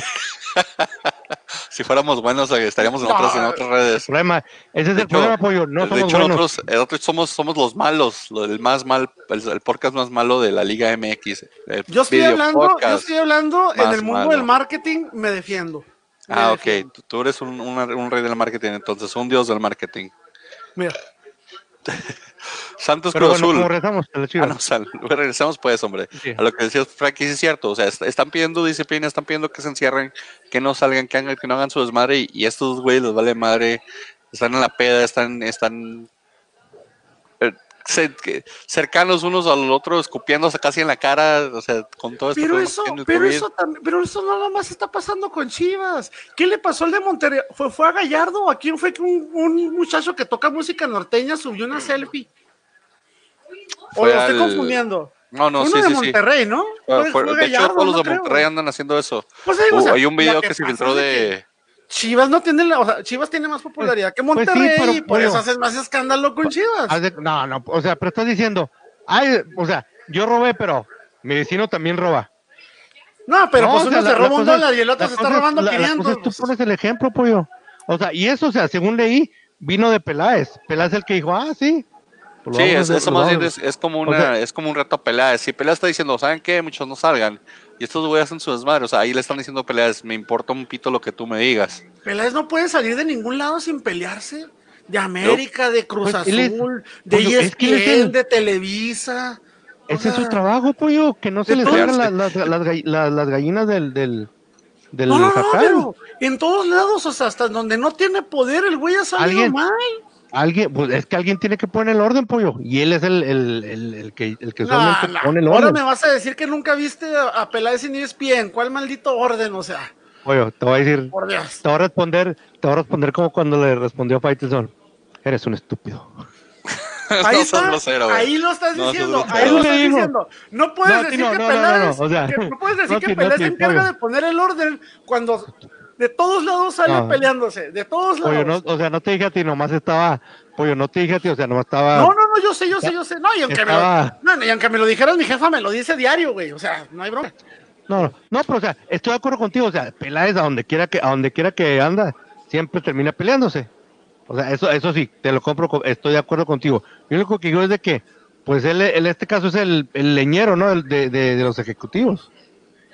si fuéramos buenos, eh, estaríamos en, No. otras, en otras redes. Problema, ese es De el hecho- problema, pollo. No de somos hecho, buenos. nosotros, eh, nosotros somos, somos los malos, lo- el más mal, el, el podcast más malo de la Liga MX. el Yo estoy hablando, yo estoy hablando en el mundo malo. del marketing, me defiendo. Me Ah, ok. defiendo. Tú, tú eres un, un rey del marketing, entonces, un dios del marketing. Mira, Santos Pero Cruz bueno, Azul. regresamos a Ah, no, sal- regresamos pues, hombre. Sí. A lo que decías, Frankie, sí es cierto. O sea, est- están pidiendo disciplina, están pidiendo que se encierren, que no salgan, que, hagan, que no hagan su desmadre. Y, y estos güeyes les vale madre. Están en la peda, están, están cercanos unos al otro, escupiéndose casi en la cara. O sea, con todo esto. pero eso, pero COVID. eso también, pero eso nada más está pasando con Chivas. ¿Qué le pasó al de Monterrey? ¿Fue, fue a Gallardo? ¿A quién fue que un, un muchacho que toca música norteña subió una selfie? ¿O lo estoy al- confundiendo? No, no, Uno sí, de sí, sí. Monterrey, ¿no? Fue- Fue- fue- fue de hecho, Gallardo, todos los de creo. Monterrey andan haciendo eso. Pues o hay un video que que se filtró de. Chivas no tiene la, o sea, Chivas tiene más popularidad que Pues sí, Monterrey pero, y por eso haces más escándalo con Chivas. Haz de- no, no, o sea, pero estás diciendo, ay, o sea, yo robé, pero mi vecino también roba. No, pero No, pues o uno sea, se la- roba la un cosa dólar y el otro se está cosa es- robando la- la cosa 500. es, tú pues. pones el ejemplo, pollo. O sea, y eso, o sea, según leí, vino de Peláez. Peláez es el que dijo, ah, sí. Pues Sí, es, eso más bien es, es como o una, sea- es como un reto a Peláez. Si Peláez está diciendo, ¿saben qué? Muchos no salgan. Y estos güeyes hacen su desmadre. O sea, ahí le están diciendo a Peláez, me importa un pito lo que tú me digas. Peláez no puede salir de ningún lado sin pelearse. De América, de Cruz Pues, es- Azul, de Pollo, es que ESPN, el- de Televisa. O Ese es su trabajo, pollo, que no se les salgan las, las, las gall- las- las gallinas del, del, del No, no, no, jacal. pero en todos lados, o sea, hasta donde no tiene poder, el güey ha salido ¿Alguien? mal. Alguien, pues es que alguien tiene que poner el orden, pollo. Y él es el, el, el, el que, el que no, pone el Ahora orden. me vas a decir que nunca viste a, Peláez en ESPN. ¿Cuál maldito orden? O sea, Pollo, te voy a decir, por Dios. te voy a responder, te voy a responder como cuando le respondió a Faitelson. Eres un estúpido. Ahí, no está, grosero, ahí lo estás diciendo, ahí lo estás diciendo. No puedes decir que no, no, no, Peláez, no, o sea, que- no puedes decir no, que Peláez se encarga pollo. de poner el orden cuando de todos lados sale No. peleándose, de todos lados. Pollo, no, o sea, no te dije a ti, nomás estaba, pollo, no te dije a ti, o sea, nomás estaba. No, no, no, yo sé, yo sé, yo sé. No, y aunque, me lo, no, y aunque me lo dijeras, mi jefa me lo dice diario, güey. O sea, no hay broma. No, no, no, pero o sea, estoy de acuerdo contigo, o sea, Peláez a donde quiera que, a donde quiera que anda, siempre termina peleándose. O sea, eso, eso sí, te lo compro, co- estoy de acuerdo contigo. Lo único que digo es de que, pues él, en este caso es el, el leñero, ¿no? El de, de, de los ejecutivos.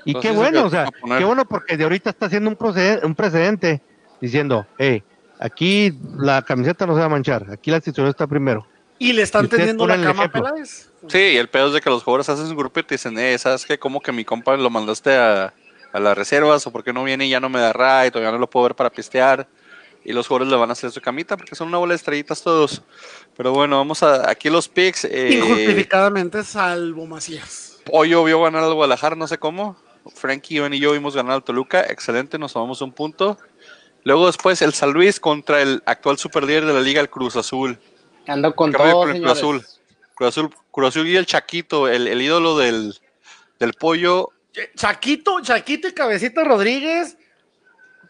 Y Entonces, qué bueno, o sea, qué bueno porque de ahorita está haciendo un, procede- un precedente diciendo, hey, aquí la camiseta no se va a manchar, aquí la institución está primero. Y le están tendiendo la cama a. Peláez. Sí, y el pedo es de que los jugadores hacen su grupo y te dicen, eh, ¿sabes qué? ¿Cómo que mi compa lo mandaste a, a las reservas? ¿O por qué no viene y ya no me da ride? ¿O ya no lo puedo ver para pistear? Y los jugadores le van a hacer su camita porque son una bola de estrellitas todos. Pero bueno, vamos a aquí los picks. Eh, Injustificadamente, salvo Macías. Pollo vio ganar al Guadalajara, no sé cómo. Frankie, Iván y yo vimos ganar al Toluca. Excelente, nos tomamos un punto. Luego después el San Luis contra el actual superlíder de la liga, el Cruz Azul. Ando con ¿Qué rollo todo, el Cruz. Azul? Cruz Azul, Cruz Azul y el Chaquito, el, el ídolo del, del pollo. Chaquito, Chaquito y Cabecita Rodríguez.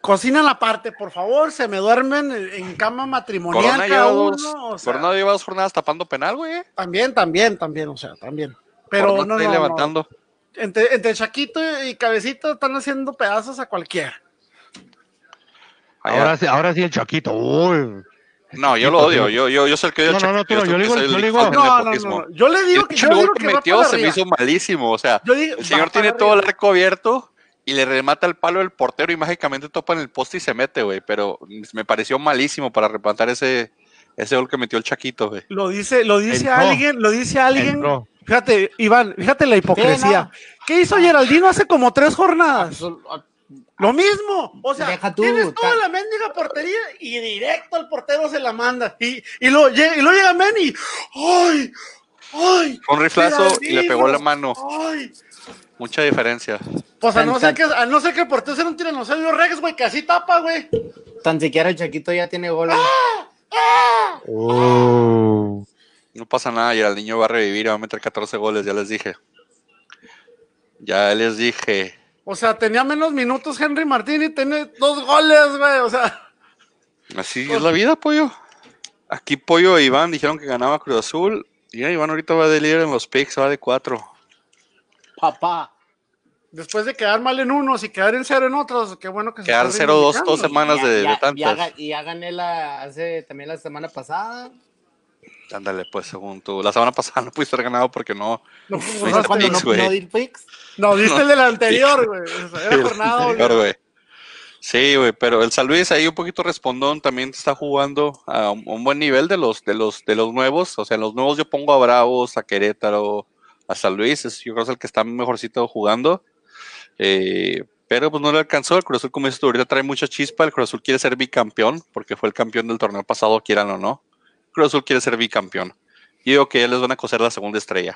Cocinan aparte, por favor. Se me duermen en, cama matrimonial Corona lleva, cada dos, uno. o sea, Corona lleva dos jornadas tapando penal, güey. También, también, también, o sea, también. Pero Corona no, no, no. levantando. Entre, entre Chaquito y Cabecita están haciendo pedazos a cualquiera. Ahora sí, ahora sí el Chaquito, uy. no, yo lo odio. Yo, yo, yo soy el que odio No, no, no, yo digo- el digo- el No, no, no. Yo le digo El que, pinche yo digo gol que metió se me hizo malísimo. O sea, digo, el señor tiene todo el arco abierto y le remata el palo del portero y mágicamente topa en el poste y se mete, güey. Pero me pareció malísimo para rematar ese, ese gol que metió el Chaquito, güey. Lo dice, lo dice alguien, lo dice alguien. Fíjate, Iván, fíjate la hipocresía. Sí, ¿Qué hizo Geraldino hace como tres jornadas? Lo mismo. O sea, Deja tú, tienes toda la mendiga portería y directo al portero se la manda. Y, y, luego, llega, y luego llega Men y. ¡Ay! ¡Ay! Un riflazo y le pegó la mano. ¡Ay! Mucha diferencia. Pues a no ser que, a no ser que el portero sea un tiranosaurio Rex, güey, que así tapa, güey. Tan siquiera el Chaquito ya tiene gol. güey. Oh. No pasa nada, y el niño va a revivir y va a meter 14 goles, ya les dije. Ya les dije. O sea, tenía menos minutos Henry Martín y tiene dos goles, güey. O sea, Así es la vida, pollo. Aquí Pollo e Iván dijeron que ganaba Cruz Azul. Y Iván ahorita va de líder en los picks, va de 4. Papá. después de quedar mal en unos y quedar en cero en otros, qué bueno que se Quedar 0-2 reivindicando. dos semanas Ya- de, de ya-. Ya, ga- y ya gané la, hace también la semana pasada. Ándale, pues, según tú. La semana pasada no pudiste haber ganado porque no. No, Cuando picks, no, no di picks. no, viste el del anterior, güey. O sea, era jornada güey. Sí, güey, pero el San Luis ahí un poquito respondón también está jugando a un, un buen nivel de los, de los, de los nuevos. O sea, en los nuevos yo pongo a Bravos, a Querétaro, a San Luis. Es, yo creo que es el que está mejorcito jugando. Eh, pero pues no le alcanzó. El Cruz Azul, como dices tú, ahorita trae mucha chispa. El Cruz Azul quiere ser bicampeón, porque fue el campeón del torneo pasado, quieran o no. Cruz Azul quiere ser bicampeón. Y digo que ya les van a coser la segunda estrella.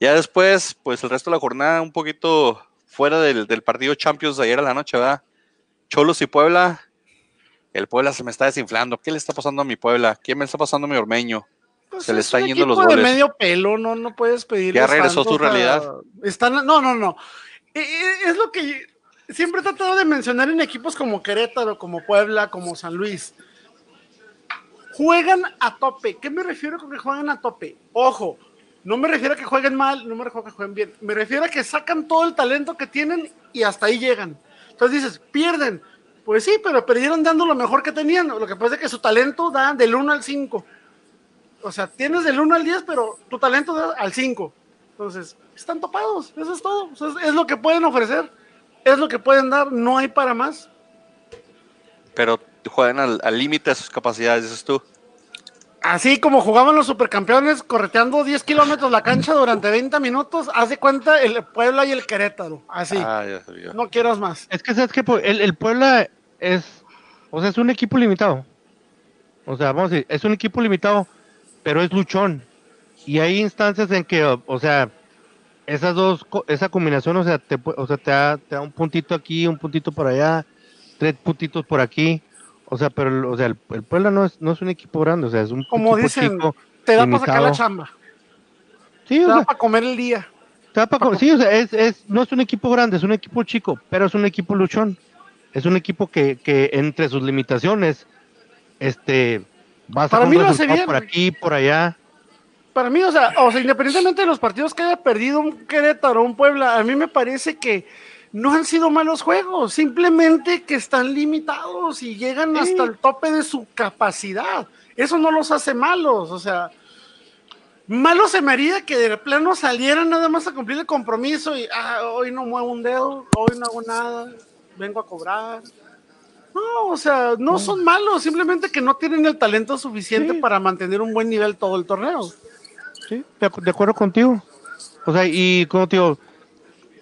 Ya después, pues el resto de la jornada un poquito fuera del, del partido Champions de ayer a la noche, ¿verdad? Cholos y Puebla. El Puebla se me está desinflando. ¿Qué le está pasando a mi Puebla? ¿Qué me está pasando a mi Ormeño? Pues Se le es están yendo los equipo de goles. medio pelo, no, no puedes pedir. Ya regresó su realidad. Están, no, no, no. E- e- Es lo que siempre he tratado de mencionar en equipos como Querétaro, como Puebla, como San Luis. Juegan a tope. ¿Qué me refiero con que juegan a tope? Ojo, no me refiero a que jueguen mal, no me refiero a que jueguen bien. Me refiero a que sacan todo el talento que tienen y hasta ahí llegan. Entonces dices, pierden. Pues sí, pero perdieron dando lo mejor que tenían. Lo que pasa es que su talento da del 1 al 5. O sea, tienes del 1 al 10, pero tu talento da al 5. Entonces, están topados. Eso es todo. Es lo que pueden ofrecer. Es lo que pueden dar. No hay para más. Pero juegan al límite de sus capacidades, dices tú. Así como jugaban los supercampeones correteando 10 kilómetros la cancha durante 20 minutos, haz de cuenta el Puebla y el Querétaro. Así. Ah. No quieras más. Es que sabes que el, el Puebla es, o sea, es un equipo limitado. O sea, vamos a decir, es un equipo limitado, pero es luchón. Y hay instancias en que, o, o sea, esas dos, esa combinación, o sea, te, o sea, te da, te da un puntito aquí, un puntito por allá, tres puntitos por aquí. O sea, pero, el- o sea, el, el Puebla no es, no es un equipo grande, o sea, es un Como equipo dicen, chico. te da para sacar la chamba. Sí, Te o da sea, para comer el día. te da pa' co- sí, o sea, es, es, no es un equipo grande, es un equipo chico, pero es un equipo luchón. Es un equipo que, que entre sus limitaciones, este, va a Para sacar mí un lo hace resultado bien. por aquí, por allá. Para mí, o sea, o sea, independientemente de los partidos que haya perdido un Querétaro un Puebla, a mí me parece que no han sido malos juegos, simplemente que están limitados y llegan hasta el tope de su capacidad. Eso no los hace malos, o sea, malo se me haría que de plano salieran nada más a cumplir el compromiso y ah, hoy no muevo un dedo, hoy no hago nada, vengo a cobrar. No, o sea, no son malos, simplemente que no tienen el talento suficiente Sí. para mantener un buen nivel todo el torneo. Sí, de, acu- de acuerdo contigo. O sea, y como te digo,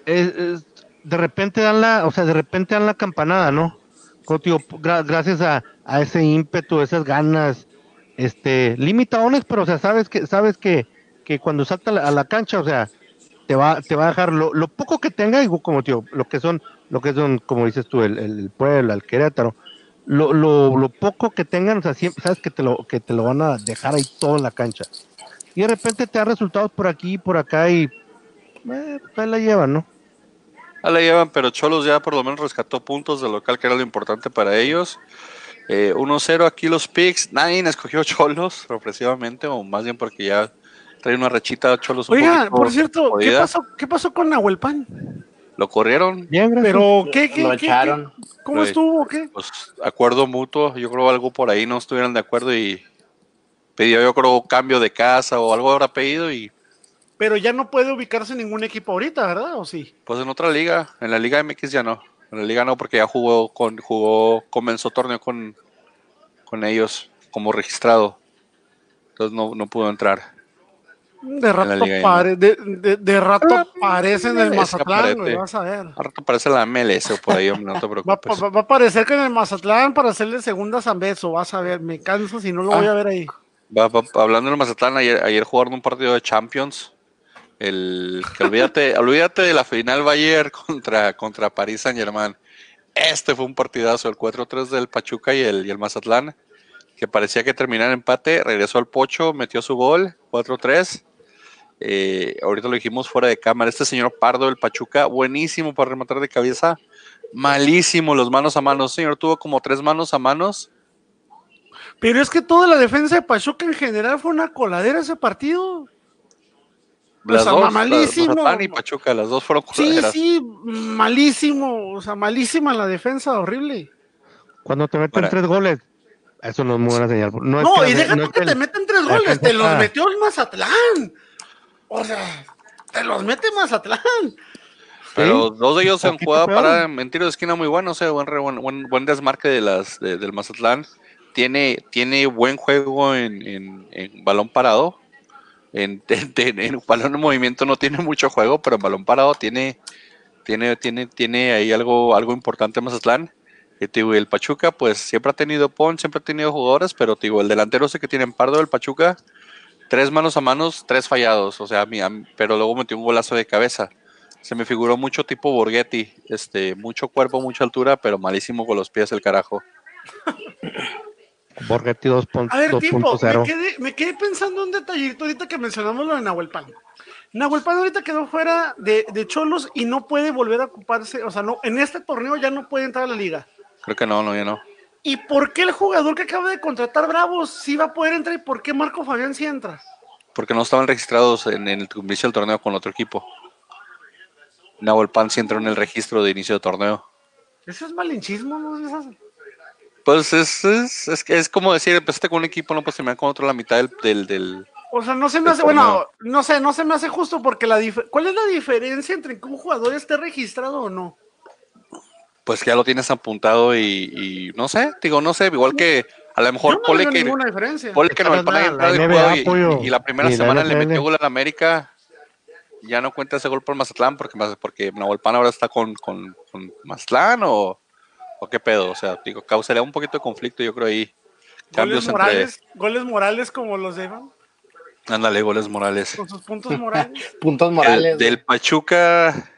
es- es- de repente dan la, o sea, de repente dan la campanada, ¿no? Gra- gracias a, a ese ímpetu, esas ganas, este, limitadones, pero o sea, sabes que, sabes que, que cuando salta a la, cancha, o sea, te va, te va a dejar lo, lo poco que tenga, digo, como tío, lo que son, lo que son, como dices tú, el, el Puebla, el Querétaro, lo, lo, lo poco que tengan, o sea, siempre sabes que te lo, que te lo van a dejar ahí todo en la cancha. Y de repente te da resultados por aquí y por acá y eh, pues la llevan, ¿no? Ah, la llevan, pero Cholos ya por lo menos rescató puntos de local, que era lo importante para ellos. Eh, 1-0 aquí los Picks. Nadie escogió Cholos, sorpresivamente, o más bien porque ya trae una rechita Cholos un Oiga, por cierto, ¿qué pasó, ¿qué pasó con Nahuelpan? Lo corrieron, Bien, gracias. Pero, ¿qué, qué, Lo qué- echaron. qué- ¿Cómo Güey. estuvo? o ¿Qué? pues acuerdo mutuo. Yo creo algo por ahí no estuvieron de acuerdo y pidió, yo creo, cambio de casa o algo habrá pedido y Pero ya no puede ubicarse en ningún equipo ahorita, ¿verdad? ¿O sí? pues en otra liga, en la Liga MX ya no. En la liga no, porque ya jugó con, jugó, comenzó torneo con, con ellos como registrado. Entonces no, no pudo entrar. De rato, Liga pare- de, de- de rato aparece en el Mazatlán, aparece. güey, vas a ver. Al rato parece la MLS por ahí, no te preocupes. va- va a aparecer que en el Mazatlán para hacerle segunda San Beso, vas a ver, me canso si no lo Ah. voy a ver ahí. Va- hablando del Mazatlán, ayer, ayer jugaron un partido de Champions. El que olvídate, olvídate de la final Bayern contra, contra París Saint Germain. Este fue un partidazo, el 4-3 del Pachuca y el, y el Mazatlán, que parecía que terminara empate, regresó al Pocho, metió su gol, 4-3. Eh, ahorita lo dijimos fuera de cámara. Este señor Pardo del Pachuca, buenísimo para rematar de cabeza, malísimo los manos a manos. Señor, tuvo como tres manos a manos. Pero es que toda la defensa de Pachuca en general fue una coladera ese partido. Las O sea, dos, malísimo. Mazatlán y Pachuca, las dos fueron Sí, sí, malísimo, o sea, malísima la defensa, horrible. Cuando te meten Para- tres goles, eso no es muy buena señal. No, No, es y deja no tú es que el- te meten tres goles, defensa te los metió el Mazatlán. O sea, te los mete Mazatlán. Pero dos de ellos en jugada para en tiro de esquina muy bueno, o sea, buen, re- buen, buen, buen desmarque de las de- del Mazatlán. Tiene, tiene buen juego en, en- en balón parado. En, en- en- balón en movimiento no tiene mucho juego, pero en balón parado tiene, tiene, tiene, tiene ahí algo, algo importante Mazatlán. Y digo, el Pachuca, pues siempre ha tenido pon, siempre ha tenido jugadores, pero digo, el delantero ese que tiene en Pardo del Pachuca, tres manos a manos, tres fallados, o sea, a a pero luego metió un golazo de cabeza. Se me figuró mucho tipo Borghetti, este, mucho cuerpo, mucha altura, pero malísimo con los pies el carajo. Borghetti 2.0. A ver, tipo, me quedé, me quedé pensando un detallito ahorita que mencionamos lo de Nahuelpan. Nahuelpan ahorita quedó fuera de, de Cholos y no puede volver a ocuparse, o sea, no, en este torneo ya no puede entrar a la liga. Creo que no, no, ya no. ¿Y por qué el jugador que acaba de contratar Bravos sí va a poder entrar y por qué Marco Fabián sí entra? Porque no estaban registrados en, en el inicio del torneo con otro equipo. Nahuel Pan sí entró en el registro de inicio de torneo. Eso es malinchismo, ¿no? Pues es, es, es, que es como decir, empezaste con un equipo, no pues terminar con otro la mitad del, del, del- O sea, no se me hace, bueno, no sé, no se me hace justo porque la dif- ¿cuál es la diferencia entre que un jugador esté registrado o no? Pues que ya lo tienes apuntado y, y no sé, digo, no sé, igual que A lo mejor no ponle veo que, ninguna diferencia. ponle que no juego y- y, la primera la semana le metió gol al América. Ya no cuenta ese gol por Mazatlán porque, porque ahora está con, con, con Mazatlán o, o qué pedo. O sea, digo, causaría un poquito de conflicto, yo creo ahí. Cambios Goles entre. morales, goles morales como los de Iván, Ándale, goles morales. con sus puntos morales. Puntos El- morales. del Pachuca.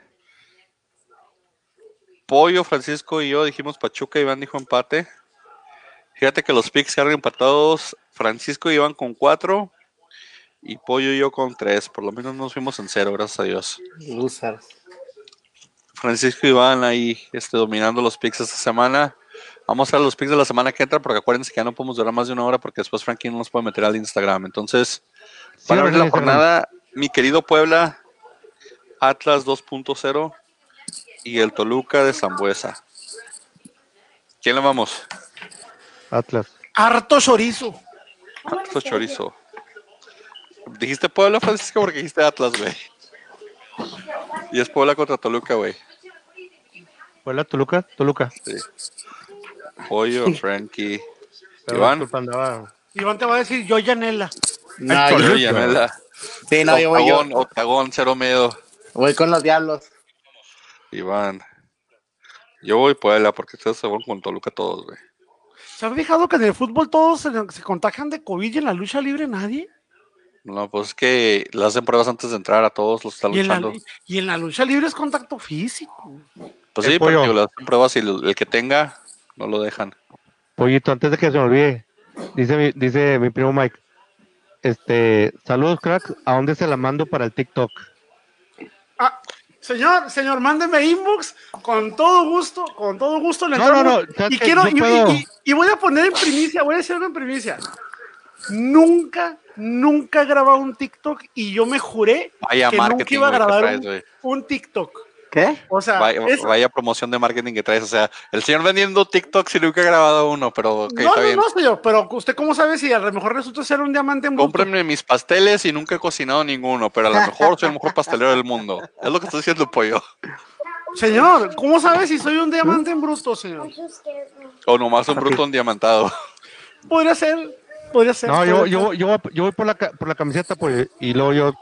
Pollo, Francisco y yo dijimos Pachuca, Iván dijo empate. Fíjate que los picks quedaron empatados. Francisco y Iván con cuatro. Y Pollo y yo con tres. Por lo menos nos fuimos en cero, gracias a Dios. Losers. Francisco y Iván ahí este, dominando los picks esta semana. Vamos a ver los picks de la semana que entra, porque acuérdense que ya no podemos durar más de una hora porque después Frankie no nos puede meter al Instagram. Entonces, para ver la jornada, mi querido Puebla, Atlas 2.0 y el Toluca de Zambuesa. ¿Quién le vamos? Atlas. Harto chorizo. Atlas Chorizo. Dijiste Puebla, Francisco, porque dijiste Atlas, güey. Y es Puebla contra Toluca, güey. ¿Fue la Toluca? Toluca. Sí. Pollo, Frankie. Pero Iván. Iván te va a decir yo Yanela. No, yo- Yo. Yanela. sí, no, yo voy, yo Octagón, octagón, cero miedo. voy con los diablos. Iván. Yo voy Puebla porque ustedes se van con Toluca todos, güey. ¿Se han fijado que en el fútbol todos se, se contagian de COVID y en la lucha libre nadie? No, pues es que le hacen pruebas antes de entrar a todos los que están Y en, la, luchando. y en la lucha libre es contacto físico. Pues El sí, pollo. porque le hacen pruebas y el, el que tenga no lo dejan. Pollito, antes de que se me olvide, dice mi, dice mi primo Mike, este, saludos crack, ¿a dónde se la mando para el TikTok? Ah, señor, señor, mándeme inbox con todo gusto, con todo gusto le No, no, no, ¿sabes y quiero y voy a poner en primicia, voy a decir algo en primicia. Nunca, nunca he grabado un TikTok y yo me juré Vaya que nunca iba a grabar traes, un, TikTok. ¿Qué? O sea, Vaya, es- vaya promoción de marketing que traes. O sea, el señor vendiendo TikTok si nunca ha grabado uno, pero ok, no, está no, bien. no, señor, pero usted cómo sabe si a lo mejor resulta ser un diamante en bruto? Cómprenme mis pasteles y nunca he cocinado ninguno, pero a lo mejor soy el mejor pastelero del mundo. Es lo que estoy diciendo, pollo. Señor, ¿cómo sabe si soy un diamante en bruto, señor? O nomás un bruto endiamantado. Podría ser, podría ser. No, yo, yo, yo, voy- yo voy por la, por la camiseta pues, y luego yo,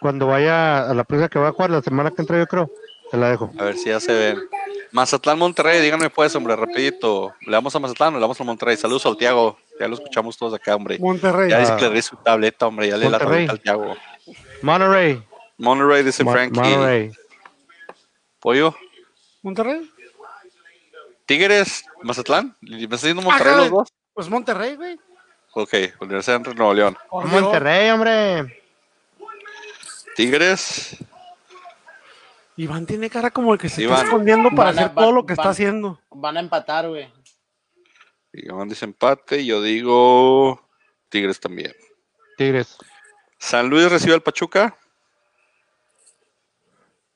cuando vaya a la prensa que va a jugar la semana que entra, yo creo, te la dejo. A ver si ya se ven. Mazatlán, Monterrey, díganme pues, hombre, rapidito. ¿Le damos a Mazatlán o le damos a Monterrey? Saludos, Santiago. Ya lo escuchamos todos acá, hombre. Monterrey. Ya Ah. dice su tableta, hombre. Ya le la tableta al Tiago. Monterrey. Monterrey, dice Frankie. Monterrey. Pollo. Monterrey. Tigres, Mazatlán. ¿Me está diciendo Monterrey Ajá. los dos? Pues Monterrey, güey. Ok, Universidad de Nuevo León. Monterrey, hombre. Tigres. Iván tiene cara como el que se Iván. está escondiendo para Van a- hacer todo van- lo que está haciendo. Van a empatar, güey. Iván dice empate. y Yo digo Tigres también. Tigres. San Luis recibe al Pachuca.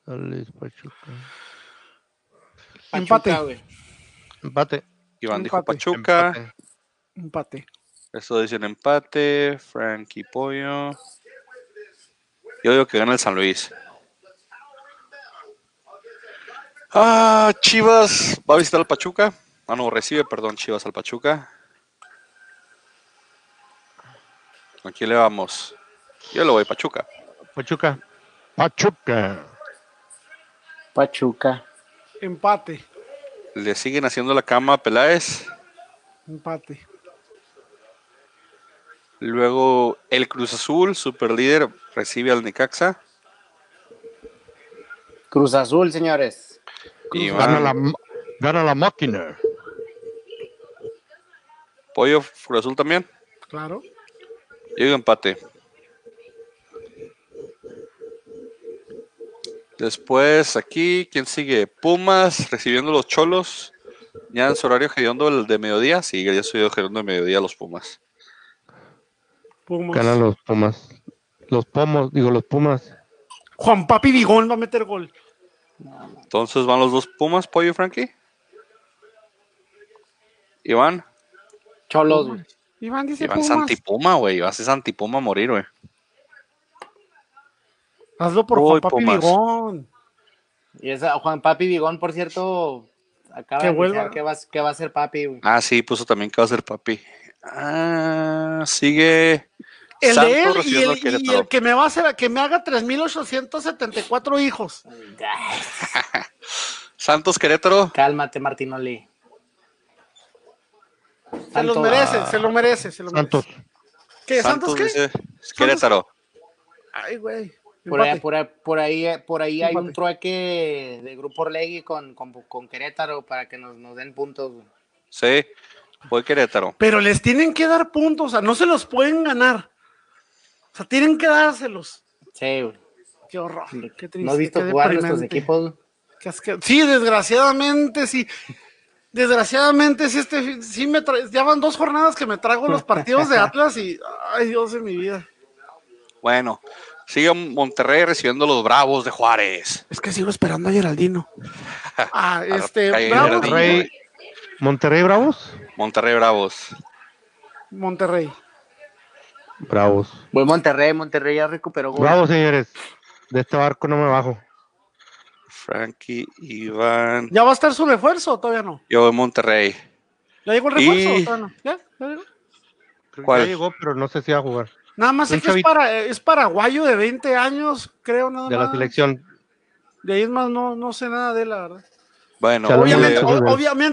San Luis, Pachuca. Pachuca, Empate. güey. Empate. Iván dijo Empate. Pachuca. Empate. Empate. Eso dicen empate. Frankie Pollo. Yo digo que gana el San Luis. Ah, Chivas va a visitar al Pachuca. Ah, no, recibe, perdón, Chivas al Pachuca. ¿A quién le vamos? Yo le voy Pachuca. Pachuca. Pachuca. Pachuca. Empate. Le siguen haciendo la cama a Peláez. Empate. Luego el Cruz Azul, super líder, recibe al Necaxa. Cruz Azul, señores. Y Gana la, gana la máquina. Pollo, Cruz Azul también. Claro. Yo digo empate. Después aquí, ¿quién sigue? Pumas recibiendo los cholos. Ya en su horario hediondo el de mediodía. Sí, ya soy hediondo de mediodía los Pumas. Pumas. Ganan los Pumas. Los Pomos, digo, los Pumas. Juan Papi Vigón va a meter gol. Entonces van los dos Pumas, Pollo y Frankie. Iván. Cholos, güey. Iván dice Iván Pumas. Santipuma, güey. Iván es Santipuma a morir, güey. Hazlo por Uy, Juan Papi Pumas. Vigón. Y esa, Juan Papi Vigón, por cierto, acaba Que de anunciar que va, que va a ser papi, güey. Ah, sí, puso también que va a ser papi. Ah, sigue. El Santos de él y el, y que me va a hacer, que me haga 3.874 hijos. Santos Querétaro. Cálmate, Martinoli. Se los merece, se lo merece, se lo merece. Santos. ¿Qué? ¿Santos qué? dice Querétaro. Ay, güey. Por ahí, por ahí, por ahí, por ahí hay un trueque de Grupo Orlegui con, con, con Querétaro para que nos, nos den puntos. güey. Sí, fue Querétaro. Pero les tienen que dar puntos, o sea, no se los pueden ganar. O sea, tienen que dárselos. Sí, güey. Qué horror, qué triste. ¿No has visto qué jugar nuestros deprimente. equipos? güey? Qué asque- Sí, desgraciadamente sí. Desgraciadamente sí, este, sí me tra- ya van dos jornadas que me trago los partidos de Atlas y ay Dios de mi vida. Bueno, sigue Monterrey recibiendo los Bravos de Juárez. Es que sigo esperando a Geraldino. Ah, este, Bravos. Monterrey, Monterrey Bravos. Monterrey Bravos. Monterrey. Bravos. Voy Monterrey, Monterrey ya recuperó. güey. Bravos, señores. De este barco no me bajo. Frankie, Iván. ¿Ya va a estar su refuerzo o todavía no? Yo de Monterrey. ¿Ya llegó el refuerzo Y- o todavía no? ¿Ya? ¿Ya llegó? ¿Cuál? Ya llegó, pero no sé si va a jugar. Nada más Un que es, para, es paraguayo de 20 años, creo, nada De la más. selección. De ahí es más, no, no sé nada de él, la verdad. Bueno. Obviamente, o-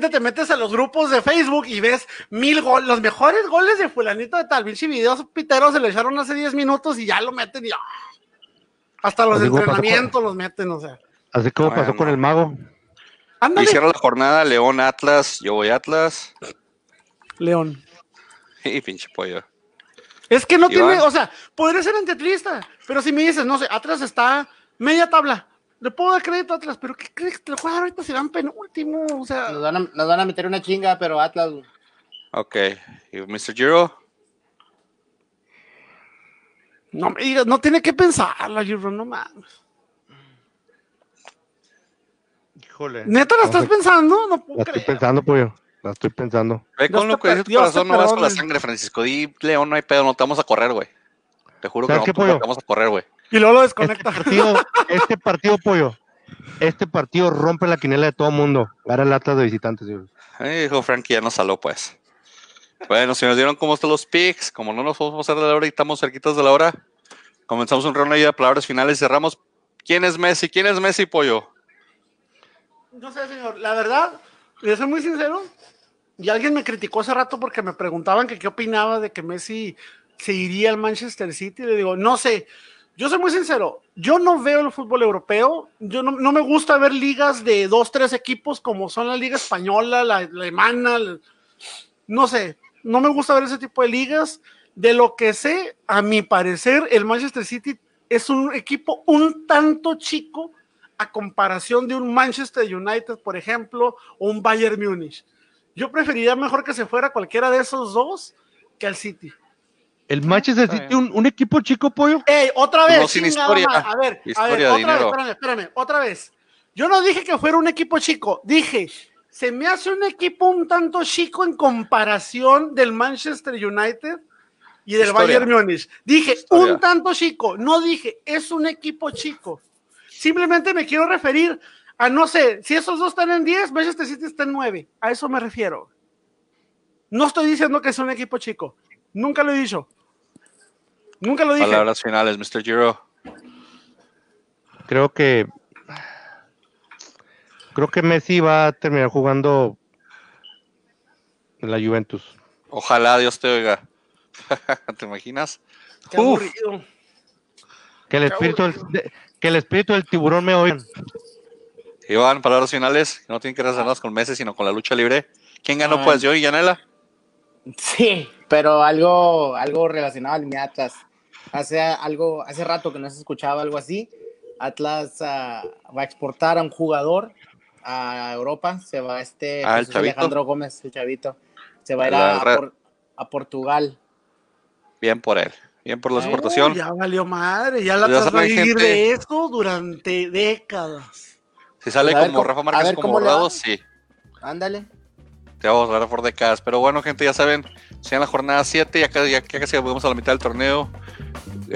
te metes a los grupos de Facebook y ves mil goles, los mejores goles de fulanito de tal, videos piteros se le echaron hace 10 minutos y ya lo meten y ¡ah! hasta los pasó con- entrenamientos los meten, o sea. Así como pasó con el mago. Ándale, y cierra la jornada León Atlas. Yo voy Atlas. León. Y pinche pollo. Es que no Iván. tiene, o sea, podría ser antiatlista, pero si me dices, no sé, Atlas está media tabla, le puedo dar crédito a Atlas, pero ¿qué crees que te lo juegan ahorita si van penúltimo? O sea, Nos van, a, nos van a meter una chinga, pero Atlas. güey. Ok. ¿Y Mr. Giro? no me digas, no tiene que pensarla, Giro, no mames. Híjole. ¿Neta la estás pensando? No puedo La estoy creer. pensando, pollo. La estoy pensando. Ve con lo que tu corazón, no vas con la sangre, Francisco. Di León, no hay pedo, no te vamos a correr, güey. Te juro que ¿Sabes no te vamos a correr, güey. Y luego lo Este desconecta. partido, este partido, pollo. Este partido rompe la quinela de todo mundo. Gana el Atlas de visitantes, señores. Ay, dijo Frankie, ya nos saló, pues. Bueno, si nos dieron cómo están los picks, como no nos vamos a pasar de la hora y estamos cerquitas de la hora, comenzamos un round ahí de palabras finales y cerramos. ¿Quién es Messi? ¿Quién es Messi, pollo? No sé, señor. La verdad, le soy muy sincero. Y alguien me criticó hace rato porque me preguntaban que qué opinaba de que Messi se iría al Manchester City. Le digo, no sé. Yo soy muy sincero. Yo no veo el fútbol europeo. Yo no, me gusta ver ligas de dos, tres equipos como son la liga española, la, alemana. no sé. No me gusta ver ese tipo de ligas. De lo que sé, a mi parecer, el Manchester City es un equipo un tanto chico a comparación de un Manchester United, por ejemplo, o un Bayern Múnich. Yo preferiría mejor que se fuera cualquiera de esos dos que al City. El Manchester City, un, un equipo chico, pollo. ¡Ey, otra vez! No, sin historia. A ver, a ver, otra dinero. vez, espérame, espérame, otra vez. Yo no dije que fuera un equipo chico, dije, se me hace un equipo un tanto chico en comparación del Manchester United y del Historia. Bayern Múnich. Dije, Historia. un tanto chico, no dije, es un equipo chico. Simplemente me quiero referir a, no sé, si esos dos están en 10, Manchester City está en 9. A eso me refiero. No estoy diciendo que es un equipo chico. Nunca lo he dicho. Nunca lo dije. Palabras finales, Mr. Giro. Creo que. Creo que Messi va a terminar jugando en la Juventus. Ojalá Dios te oiga. ¿Te imaginas? Qué. Que el espíritu del, de- que el espíritu del tiburón me oiga. Iván, palabras finales. No tienen que relacionarlas con Messi, sino con la lucha libre. ¿Quién ganó, Ah. pues? ¿Yo y Yanela? Sí, pero algo, algo relacionado al mi Atlas. Hace algo, hace rato que no se escuchaba algo así. Atlas ah, va a exportar a un jugador a Europa. Se va este Ah, el. Alejandro Gómez, el chavito. Se va a ir a. Por- a Portugal. Bien por él. Bien por la exportación. ya valió madre, ya la Ya Atlas va a vivir gente. de esto durante décadas. Si sale Pues ver como cómo- Rafa Márquez ver como. Dorado, sí. Ándale. Te vamos a hablar por décadas. Pero bueno, gente, ya saben, en la jornada 7, ya, casi- ya, ya casi llegamos a la mitad del torneo.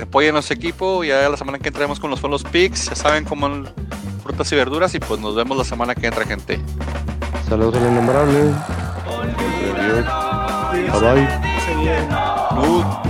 Apoyen a nuestro equipo. Ya la semana que entremos con los los picks. Ya saben cómo frutas y verduras. Y pues nos vemos la semana que entra, gente. Saludos a los innombrables. Adiós. Bye